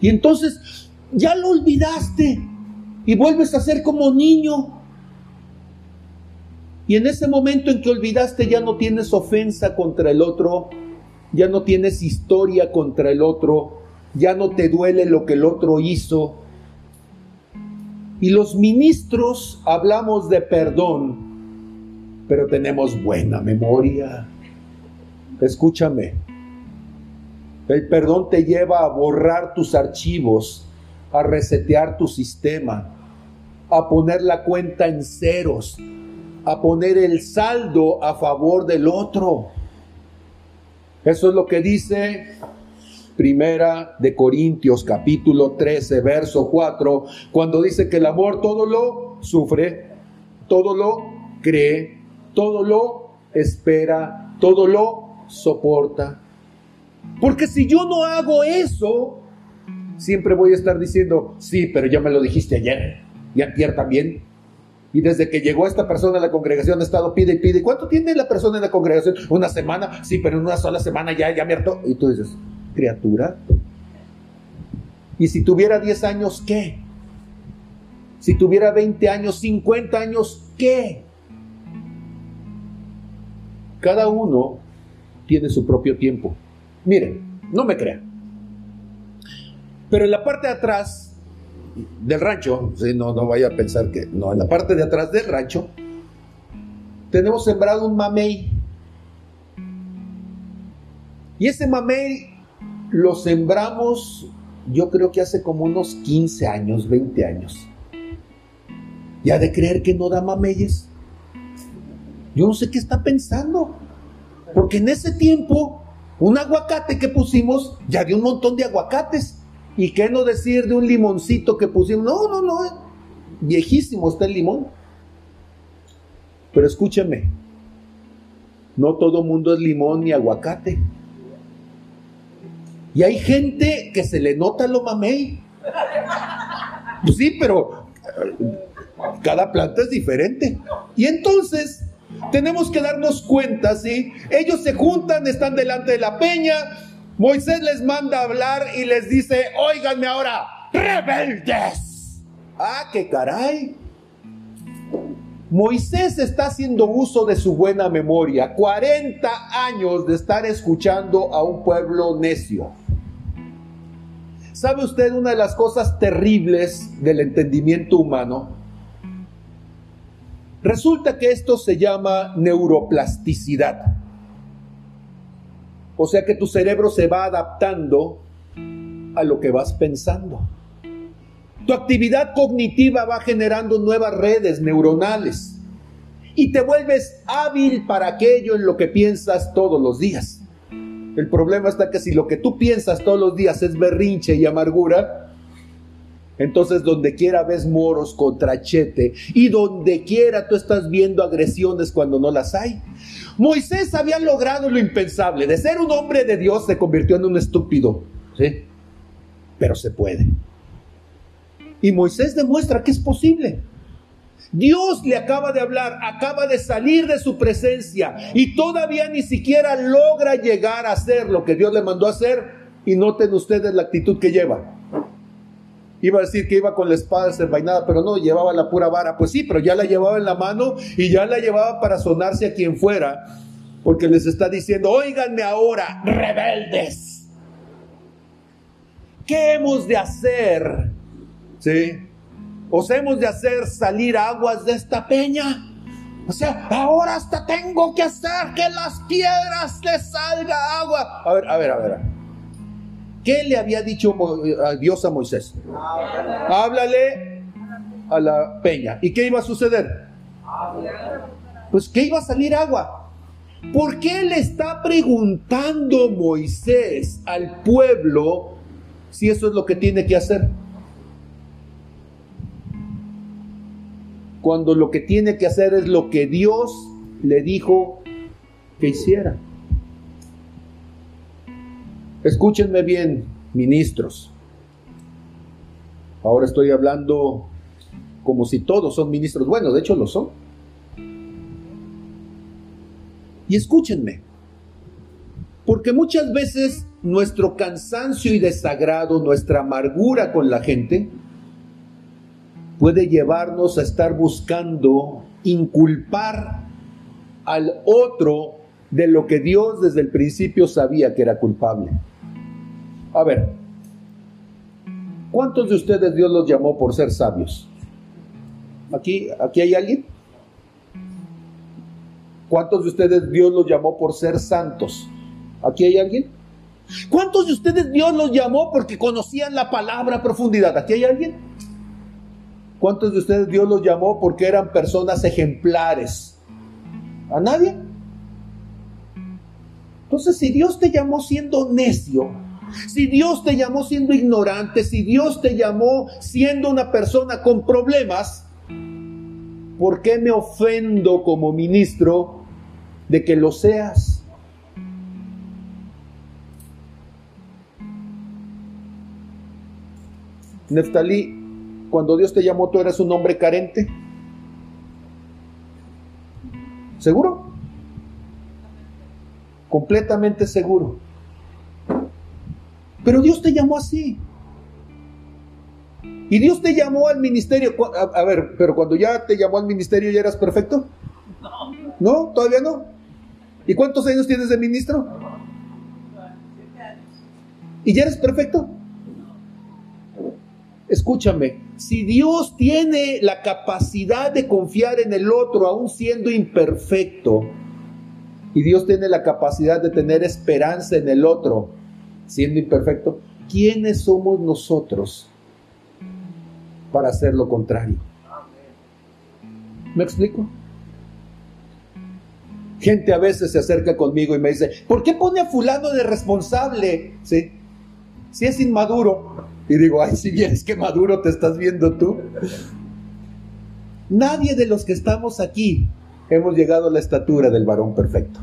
Y entonces ya lo olvidaste y vuelves a ser como niño. Y en ese momento en que olvidaste ya no tienes ofensa contra el otro, ya no tienes historia contra el otro, ya no te duele lo que el otro hizo. Y los ministros hablamos de perdón, pero tenemos buena memoria. Escúchame, el perdón te lleva a borrar tus archivos, a resetear tu sistema, a poner la cuenta en ceros, a poner el saldo a favor del otro. Eso es lo que dice Primera de Corintios capítulo 13, verso 4, cuando dice que el amor todo lo sufre, todo lo cree, todo lo espera, todo lo soporta. Porque si yo no hago eso, siempre voy a estar diciendo, sí, pero ya me lo dijiste ayer y ayer también. Y desde que llegó esta persona a la congregación ha estado pide y pide. ¿Cuánto tiene la persona en la congregación? Una semana. Sí, pero en una sola semana ya, ya me hartó. Y tú dices, criatura. Y si tuviera 10 años, ¿qué? Si tuviera 20 años, 50 años, ¿qué? Cada uno tiene su propio tiempo. Miren, no me crean. Pero en la parte de atrás del rancho, no, no vaya a pensar que no, en la parte de atrás del rancho tenemos sembrado un mamey. Y ese mamey lo sembramos yo creo que hace como unos 15 años, 20 años. Ya de creer que no da mameyes. Yo no sé qué está pensando. Porque en ese tiempo un aguacate que pusimos ya dio un montón de aguacates. ¿Y qué no decir de un limoncito que pusimos? No, no, no. Viejísimo está el limón. Pero escúcheme, no todo mundo es limón ni aguacate. Y hay gente que se le nota lo mamey. Pues sí, pero eh, cada planta es diferente. Y entonces tenemos que darnos cuenta, ¿sí? Ellos se juntan, están delante de la peña. Moisés les manda a hablar y les dice, óiganme ahora, rebeldes. Ah, qué caray. Moisés está haciendo uso de su buena memoria, 40 años de estar escuchando a un pueblo necio. ¿Sabe usted una de las cosas terribles del entendimiento humano? Resulta que esto se llama neuroplasticidad. O sea que tu cerebro se va adaptando a lo que vas pensando. Tu actividad cognitiva va generando nuevas redes neuronales y te vuelves hábil para aquello en lo que piensas todos los días. El problema está que si lo que tú piensas todos los días es berrinche y amargura, entonces donde quiera ves moros contra chete y donde quiera tú estás viendo agresiones cuando no las hay. Moisés había logrado lo impensable, de ser un hombre de Dios se convirtió en un estúpido, ¿sí? Pero se puede. Y Moisés demuestra que es posible. Dios le acaba de hablar, acaba de salir de su presencia y todavía ni siquiera logra llegar a hacer lo que Dios le mandó a hacer. Y noten ustedes la actitud que lleva. Iba a decir que iba con la espada desenvainada, pero no, llevaba la pura vara. Pues sí, pero ya la llevaba en la mano y ya la llevaba para sonarse a quien fuera, porque les está diciendo, oíganme ahora, rebeldes. ¿Qué hemos de hacer? ¿Sí? ¿Os hemos de hacer salir aguas de esta peña? O sea, ahora hasta tengo que hacer que las piedras le salga agua. A ver, a ver, a ver. ¿Qué le había dicho Dios a Moisés? Háblale a la peña. ¿Y qué iba a suceder? Pues que iba a salir agua. ¿Por qué le está preguntando Moisés al pueblo si eso es lo que tiene que hacer? Cuando lo que tiene que hacer es lo que Dios le dijo que hiciera. Escúchenme bien, ministros. Ahora estoy hablando como si todos son ministros. Bueno, de hecho lo son. Y escúchenme, porque muchas veces nuestro cansancio y desagrado, nuestra amargura con la gente, puede llevarnos a estar buscando inculpar al otro de lo que Dios desde el principio sabía que era culpable. A ver, ¿cuántos de ustedes Dios los llamó por ser sabios? ¿Aquí, aquí hay alguien? ¿Cuántos de ustedes Dios los llamó por ser santos? ¿Aquí hay alguien? ¿Cuántos de ustedes Dios los llamó porque conocían la palabra profundidad? ¿Aquí hay alguien? ¿Cuántos de ustedes Dios los llamó porque eran personas ejemplares? ¿A nadie? Entonces, si Dios te llamó siendo necio, si Dios te llamó siendo ignorante, si Dios te llamó siendo una persona con problemas, ¿por qué me ofendo como ministro de que lo seas? Neftalí, cuando Dios te llamó, tú eras un hombre carente? ¿Seguro? Completamente seguro. Pero Dios te llamó así. Y Dios te llamó al ministerio. A, ver, pero cuando ya te llamó al ministerio, ¿ya eras perfecto? No. ¿No? ¿Todavía no? ¿Y cuántos años tienes de ministro? ¿Y ya eres perfecto? Escúchame, si Dios tiene la capacidad de confiar en el otro, aún siendo imperfecto, y Dios tiene la capacidad de tener esperanza en el otro, siendo imperfecto, ¿quiénes somos nosotros para hacer lo contrario? ¿Me explico? Gente a veces se acerca conmigo y me dice, ¿por qué pone a fulano de responsable? ¿Sí? Si es inmaduro. Y digo, ay, si vienes que maduro te estás viendo tú. Nadie de los que estamos aquí hemos llegado a la estatura del varón perfecto.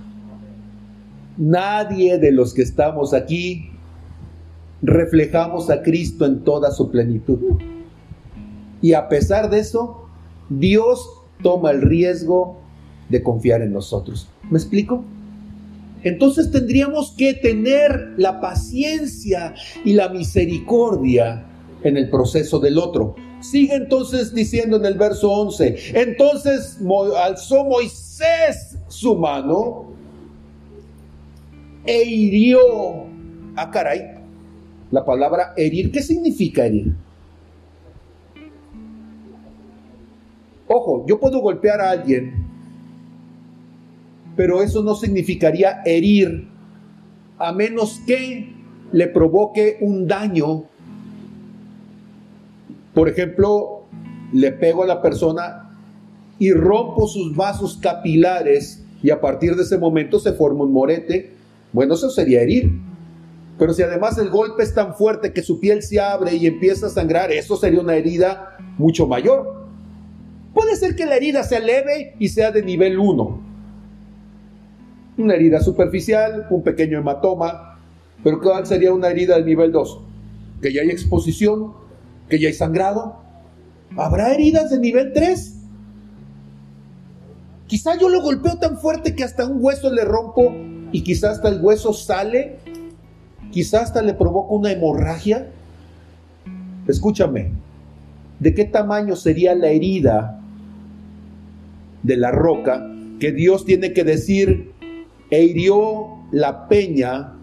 Nadie de los que estamos aquí reflejamos a Cristo en toda su plenitud. Y a pesar de eso, Dios toma el riesgo de confiar en nosotros. ¿Me explico? Entonces tendríamos que tener la paciencia y la misericordia en el proceso del otro. Sigue entonces diciendo en el verso 11, entonces alzó Moisés su mano e hirió. Ah, caray, la palabra herir, ¿qué significa herir? Ojo, yo puedo golpear a alguien pero eso no significaría herir, a menos que le provoque un daño. Por ejemplo, le pego a la persona y rompo sus vasos capilares y a partir de ese momento se forma un morete. Bueno, eso sería herir. Pero si además el golpe es tan fuerte que su piel se abre y empieza a sangrar, eso sería una herida mucho mayor. Puede ser que la herida sea leve y sea de nivel 1, una herida superficial, un pequeño hematoma, pero ¿cuál sería una herida de nivel 2? Que ya hay exposición, que ya hay sangrado. ¿Habrá heridas de nivel 3? Quizá yo lo golpeo tan fuerte que hasta un hueso le rompo y quizá hasta el hueso sale, quizá hasta le provoco una hemorragia. Escúchame, ¿de qué tamaño sería la herida de la roca que Dios tiene que decir, e hirió la peña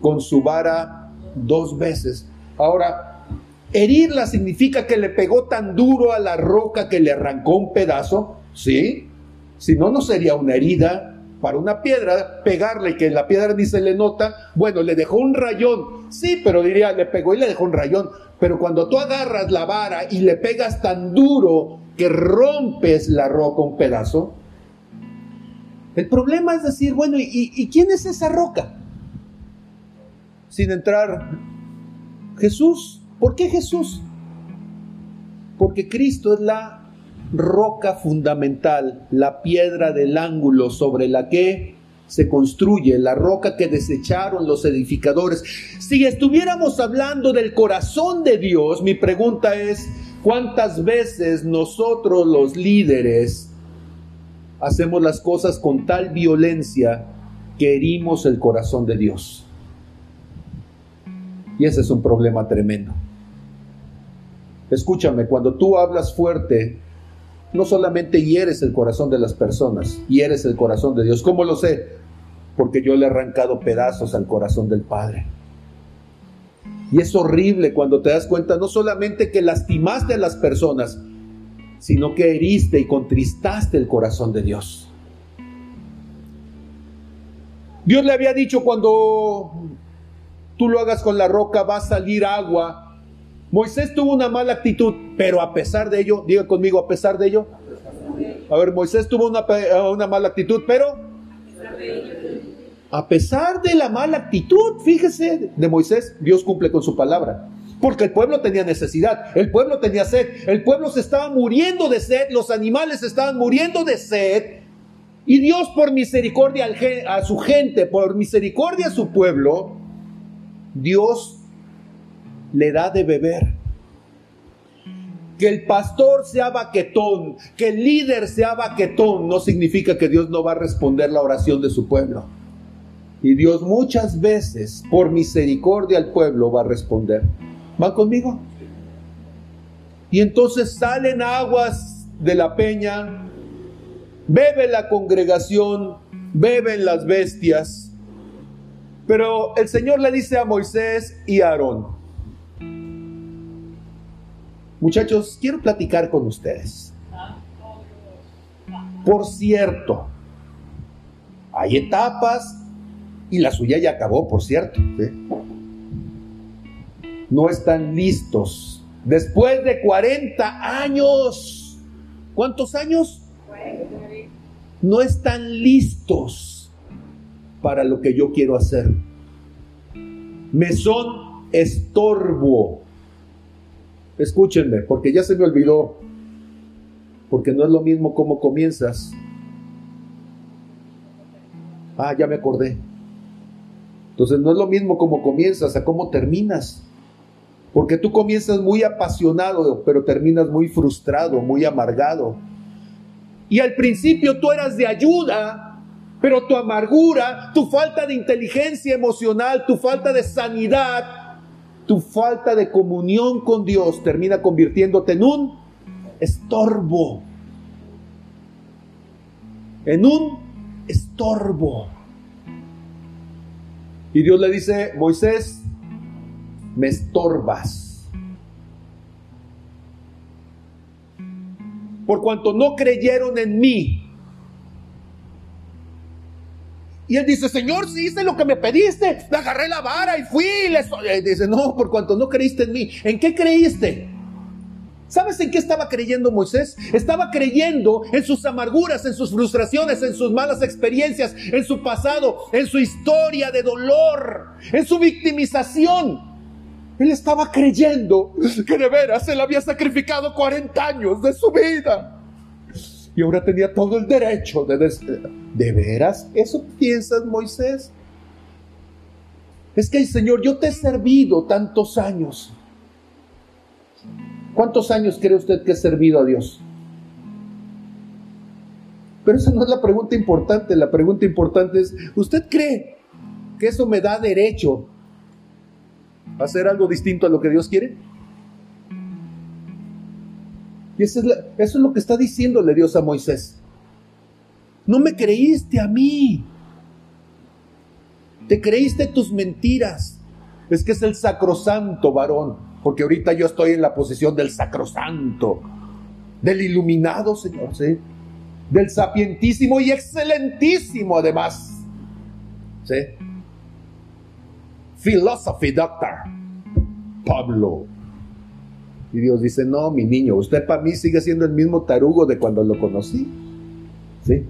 con su vara dos veces. Ahora, herirla significa que le pegó tan duro a la roca que le arrancó un pedazo, ¿sí? Si no, no sería una herida. Para una piedra, pegarle que la piedra ni se le nota, bueno, le dejó un rayón, sí, pero diría, le pegó y le dejó un rayón. Pero cuando tú agarras la vara y le pegas tan duro que rompes la roca un pedazo, el problema es decir, bueno, ¿y, quién es esa roca? Sin entrar, Jesús. ¿Por qué Jesús? Porque Cristo es la roca fundamental, la piedra del ángulo sobre la que se construye, la roca que desecharon los edificadores. Si estuviéramos hablando del corazón de Dios, mi pregunta es, ¿cuántas veces nosotros los líderes hacemos las cosas con tal violencia que herimos el corazón de Dios. Y ese es un problema tremendo. Escúchame, cuando tú hablas fuerte, no solamente hieres el corazón de las personas, hieres el corazón de Dios. ¿Cómo lo sé? Porque yo le he arrancado pedazos al corazón del Padre. Y es horrible cuando te das cuenta no solamente que lastimaste a las personas, sino que heriste y contristaste el corazón de Dios. Dios le había dicho cuando tú lo hagas con la roca va a salir agua. Moisés tuvo una mala actitud, pero a pesar de ello, diga conmigo, a pesar de ello. A ver, Moisés tuvo una, una mala actitud, pero a pesar de la mala actitud, fíjese, de Moisés, Dios cumple con su palabra. Porque el pueblo tenía necesidad, el pueblo tenía sed, el pueblo se estaba muriendo de sed, los animales estaban muriendo de sed. Y Dios por misericordia a su gente, por misericordia a su pueblo, Dios le da de beber. Que el pastor sea baquetón, que el líder sea baquetón, no significa que Dios no va a responder la oración de su pueblo. Y Dios muchas veces, por misericordia al pueblo, va a responder. ¿Van conmigo? Y entonces salen aguas de la peña, bebe la congregación, beben las bestias. Pero el Señor le dice a Moisés y a Aarón, muchachos, quiero platicar con ustedes. Por cierto, hay etapas y la suya ya acabó, por cierto no están listos. Después de 40 años, ¿cuántos años? No están listos para lo que yo quiero hacer. Me son estorbo. Escúchenme, porque ya se me olvidó. Porque no es lo mismo cómo comienzas. Ah, ya me acordé. Entonces no es lo mismo como comienzas a cómo terminas. Porque tú comienzas muy apasionado, pero terminas muy frustrado, muy amargado. Y al principio tú eras de ayuda, pero tu amargura, tu falta de inteligencia emocional, tu falta de sanidad, tu falta de comunión con Dios termina convirtiéndote en un estorbo. En un estorbo. Y Dios le dice, Moisés, me estorbas. Por cuanto no creyeron en mí. Y él dice, Señor, si hice lo que me pediste, me agarré la vara y fui. Y dice, no, por cuanto no creíste en mí. ¿En qué creíste? ¿Sabes en qué estaba creyendo Moisés? Estaba creyendo en sus amarguras, en sus frustraciones, en sus malas experiencias, en su pasado, en su historia de dolor, en su victimización. Él estaba creyendo que de veras él había sacrificado 40 años de su vida. Y ahora tenía todo el derecho de... ¿De veras? ¿Eso piensas, Moisés? Es que, Señor, yo te he servido tantos años. ¿Cuántos años cree usted que he servido a Dios? Pero esa no es la pregunta importante. La pregunta importante es, ¿usted cree que eso me da derecho hacer algo distinto a lo que Dios quiere? Y eso es, eso es lo que está diciéndole Dios a Moisés. No me creíste a mí. Te creíste tus mentiras. Es que es el sacrosanto varón porque ahorita yo estoy en la posición del sacrosanto, del iluminado, Señor. Del sapientísimo y excelentísimo, además, ¿sí? Philosophy Doctor, Pablo. Y Dios dice, no, mi niño, usted para mí sigue siendo el mismo tarugo de cuando lo conocí, ¿sí?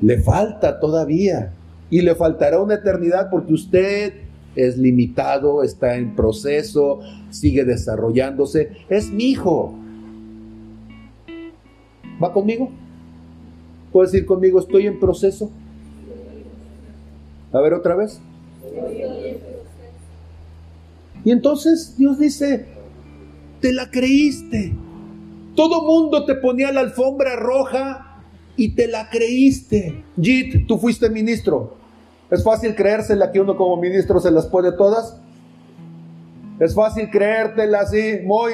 Le falta todavía, y le faltará una eternidad porque usted es limitado, está en proceso, sigue desarrollándose. Es mi hijo. ¿Va conmigo? ¿Puedes ir conmigo? Estoy en proceso. A ver otra vez. Y entonces Dios dice, te la creíste. Todo mundo te ponía la alfombra roja y te la creíste. Jit, tú fuiste ministro. Es fácil creérsela que uno como ministro se las puede todas. Es fácil creértela así, muy.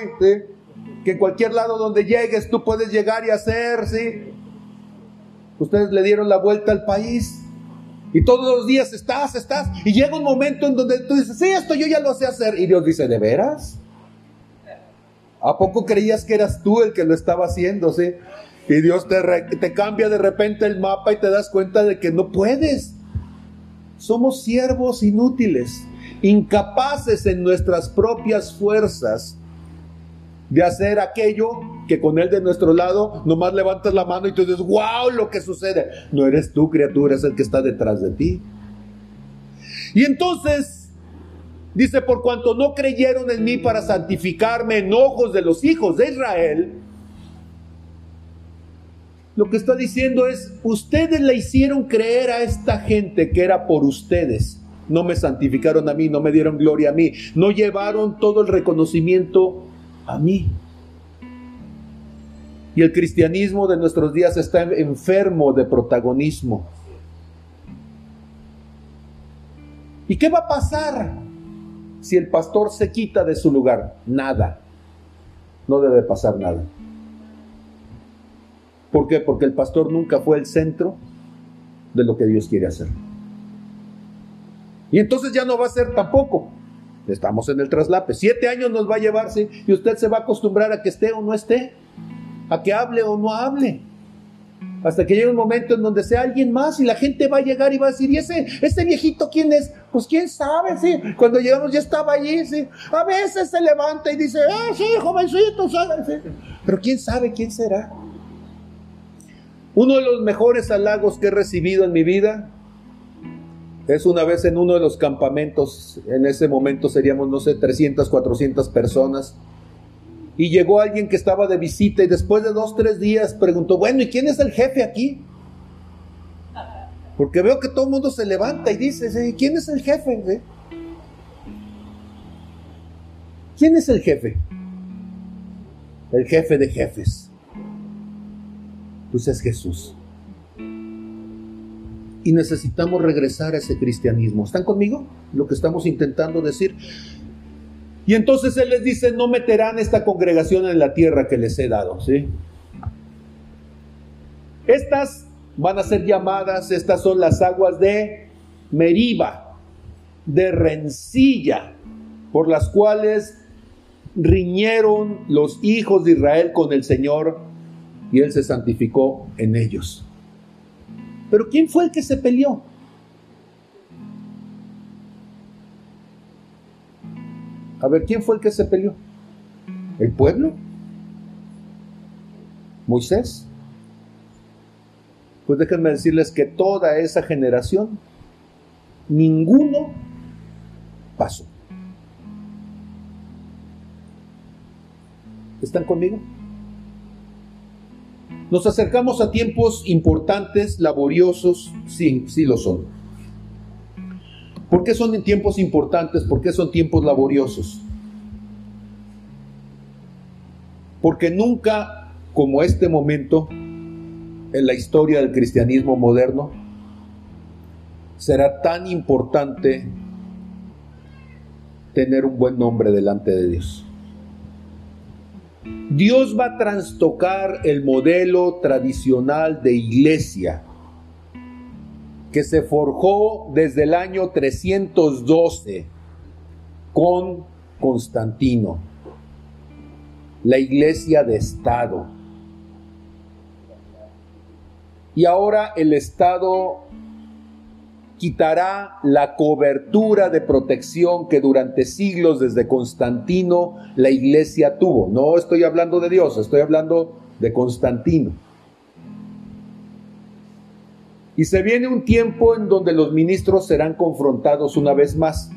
Que en cualquier lado donde llegues tú puedes llegar y hacer, ¿sí? Ustedes le dieron la vuelta al país. Y todos los días estás, estás. Y llega un momento en donde tú dices, sí, esto yo ya lo sé hacer. Y Dios dice, ¿de veras? ¿A poco creías que eras tú el que lo estaba haciendo, sí? Y Dios te, te cambia de repente el mapa y te das cuenta de que no puedes. Somos siervos inútiles, incapaces en nuestras propias fuerzas de hacer aquello que con Él de nuestro lado nomás levantas la mano y tú dices, wow, lo que sucede. No eres tú, criatura, es el que está detrás de ti. Y entonces, dice, por cuanto no creyeron en mí para santificarme en ojos de los hijos de Israel, lo que está diciendo es, ustedes le hicieron creer a esta gente que era por ustedes. No me santificaron a mí, no me dieron gloria a mí, no llevaron todo el reconocimiento a mí. Y el cristianismo de nuestros días está enfermo de protagonismo. ¿Y qué va a pasar si el pastor se quita de su lugar? Nada. No debe pasar nada. ¿Por qué? Porque el pastor nunca fue el centro de lo que Dios quiere hacer. Y entonces ya no va a ser tampoco. Estamos en el traslape. Siete años nos va a llevarse y usted se va a acostumbrar a que esté o no esté, a que hable o no hable. Hasta que llegue un momento en donde sea alguien más y la gente va a llegar y va a decir, ¿y ese, ese viejito quién es? Pues quién sabe, sí. Cuando llegamos ya estaba allí, sí. A veces se levanta y dice, ¡eh, sí, jovencito! ¿sabes? Pero quién sabe quién será. Uno de los mejores halagos que he recibido en mi vida es una vez en uno de los campamentos, en ese momento seríamos, no sé, 300, 400 personas, y llegó alguien que estaba de visita y después de dos, tres días preguntó, bueno, ¿y quién es el jefe aquí? Porque veo que todo el mundo se levanta y dice, ¿quién es el jefe? ¿Quién es el jefe? El jefe de jefes. Pues es Jesús. Y necesitamos regresar a ese cristianismo. ¿Están conmigo? Lo que estamos intentando decir. Y entonces Él les dice, no meterán esta congregación en la tierra que les he dado. ¿sí? Estas van a ser llamadas, estas son las aguas de Meriba, de rencilla, por las cuales riñeron los hijos de Israel con el Señor y Él se santificó en ellos. Pero ¿quién fue el que se peleó? A ver, ¿quién fue el que se peleó? ¿El pueblo? ¿Moisés? Pues déjenme decirles que toda esa generación, ninguno pasó. ¿Están conmigo? Nos acercamos a tiempos importantes, laboriosos, sí, sí lo son. ¿Por qué son tiempos importantes? ¿Por qué son tiempos laboriosos? Porque nunca como este momento en la historia del cristianismo moderno será tan importante tener un buen nombre delante de Dios. Dios va a trastocar el modelo tradicional de iglesia que se forjó desde el año 312 con Constantino, la iglesia de Estado. Y ahora el Estado quitará la cobertura de protección que durante siglos desde Constantino la iglesia tuvo. No estoy hablando de Dios, estoy hablando de Constantino. Y se viene un tiempo en donde los ministros serán confrontados una vez más,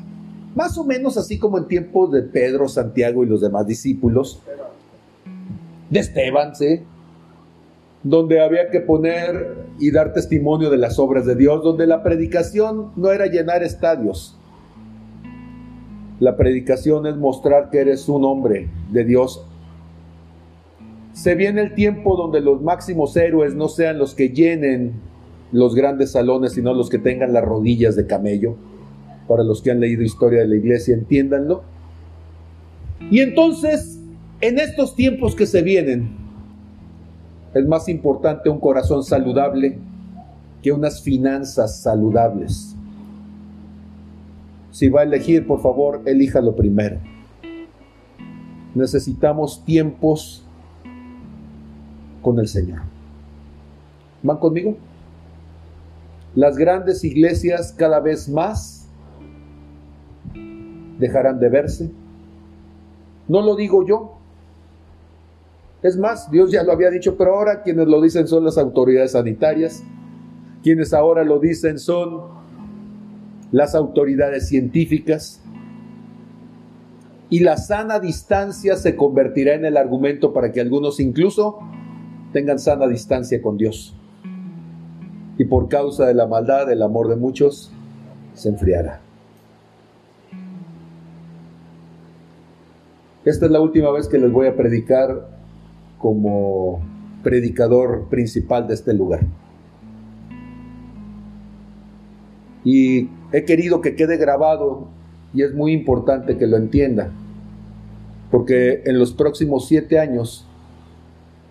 más o menos así como en tiempos de Pedro, Santiago y los demás discípulos, de Esteban, ¿sí? Donde había que poner y dar testimonio de las obras de Dios, donde la predicación no era llenar estadios. La predicación es mostrar que eres un hombre de Dios. Se viene el tiempo donde los máximos héroes no sean los que llenen los grandes salones, sino los que tengan las rodillas de camello. Para los que han leído historia de la iglesia, entiéndanlo. Y entonces, en estos tiempos que se vienen, es más importante un corazón saludable que unas finanzas saludables. Si va a elegir, por favor, elíjalo primero. Necesitamos tiempos con el Señor. ¿Van conmigo? Las grandes iglesias cada vez más dejarán de verse. No lo digo yo, es más, Dios ya lo había dicho, pero ahora quienes lo dicen son las autoridades sanitarias, quienes ahora lo dicen son las autoridades científicas, y la sana distancia se convertirá en el argumento para que algunos incluso tengan sana distancia con Dios. Y por causa de la maldad, el amor de muchos se enfriará. Esta es la última vez que les voy a predicar como predicador principal de este lugar. Y he querido que quede grabado y es muy importante que lo entienda, porque en los próximos siete años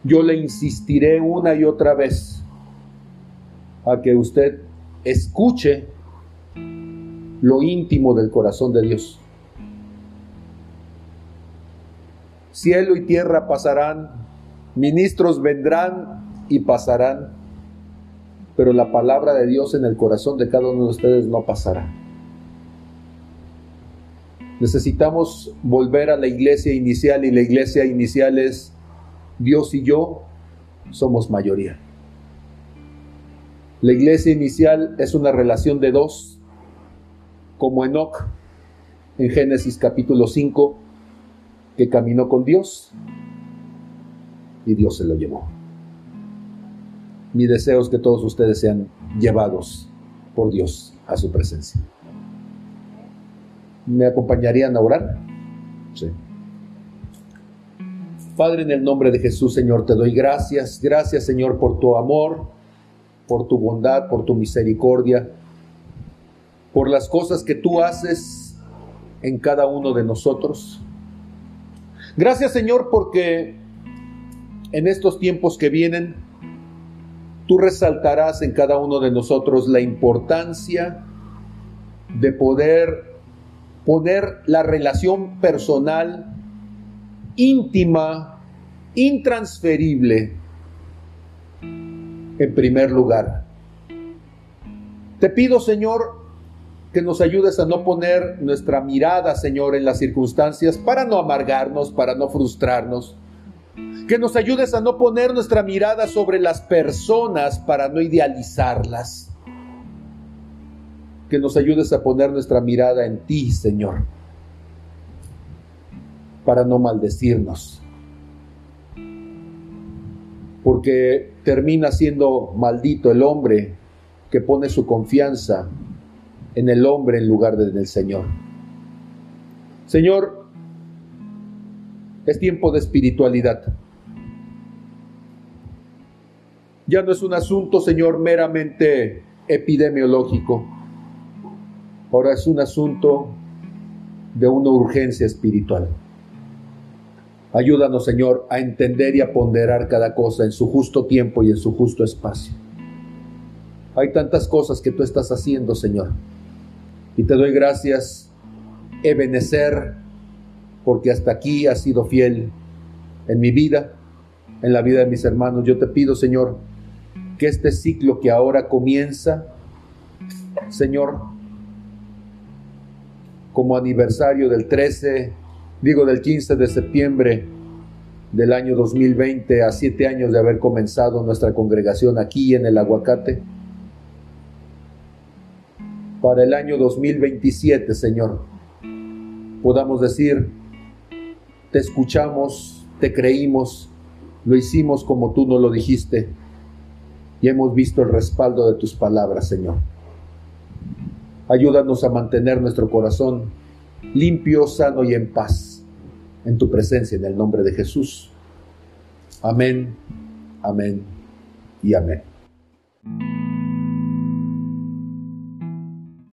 yo le insistiré una y otra vez a que usted escuche lo íntimo del corazón de Dios. Cielo y tierra pasarán, Ministros vendrán y pasarán, pero la palabra de Dios en el corazón de cada uno de ustedes no pasará. Necesitamos volver a la iglesia inicial y la iglesia inicial es Dios y yo somos mayoría. La iglesia inicial es una relación de dos, como Enoch en Génesis capítulo 5, que caminó con Dios y Dios se lo llevó. Mi deseo es que todos ustedes sean llevados por Dios a su presencia. ¿Me acompañarían a orar? Sí. Padre, en el nombre de Jesús, Señor, te doy gracias. Gracias, Señor, por tu amor, por tu bondad, por tu misericordia, por las cosas que tú haces en cada uno de nosotros. Gracias, Señor, porque en estos tiempos que vienen, tú resaltarás en cada uno de nosotros la importancia de poder poner la relación personal íntima, intransferible, en primer lugar. Te pido, Señor, que nos ayudes a no poner nuestra mirada, Señor, en las circunstancias para no amargarnos, para no frustrarnos. Que nos ayudes a no poner nuestra mirada sobre las personas para no idealizarlas. Que nos ayudes a poner nuestra mirada en ti, Señor para no maldecirnos. Porque termina siendo maldito el hombre que pone su confianza en el hombre en lugar de en el Señor. Señor, es tiempo de espiritualidad. Ya no es un asunto, Señor, meramente epidemiológico. Ahora es un asunto de una urgencia espiritual. Ayúdanos, Señor, a entender y a ponderar cada cosa en su justo tiempo y en su justo espacio. Hay tantas cosas que tú estás haciendo, Señor. Y te doy gracias, Ebenecer, porque hasta aquí has sido fiel en mi vida, en la vida de mis hermanos. Yo te pido, Señor, que este ciclo que ahora comienza, Señor, como aniversario del 13 digo del 15 de septiembre del año 2020 a siete años de haber comenzado nuestra congregación aquí en el Aguacate. Para el año 2027, Señor, podamos decir, te escuchamos, te creímos, lo hicimos como tú nos lo dijiste y hemos visto el respaldo de tus palabras, Señor. Ayúdanos a mantener nuestro corazón limpio, sano y en paz en tu presencia, en el nombre de Jesús. Amén, amén y amén.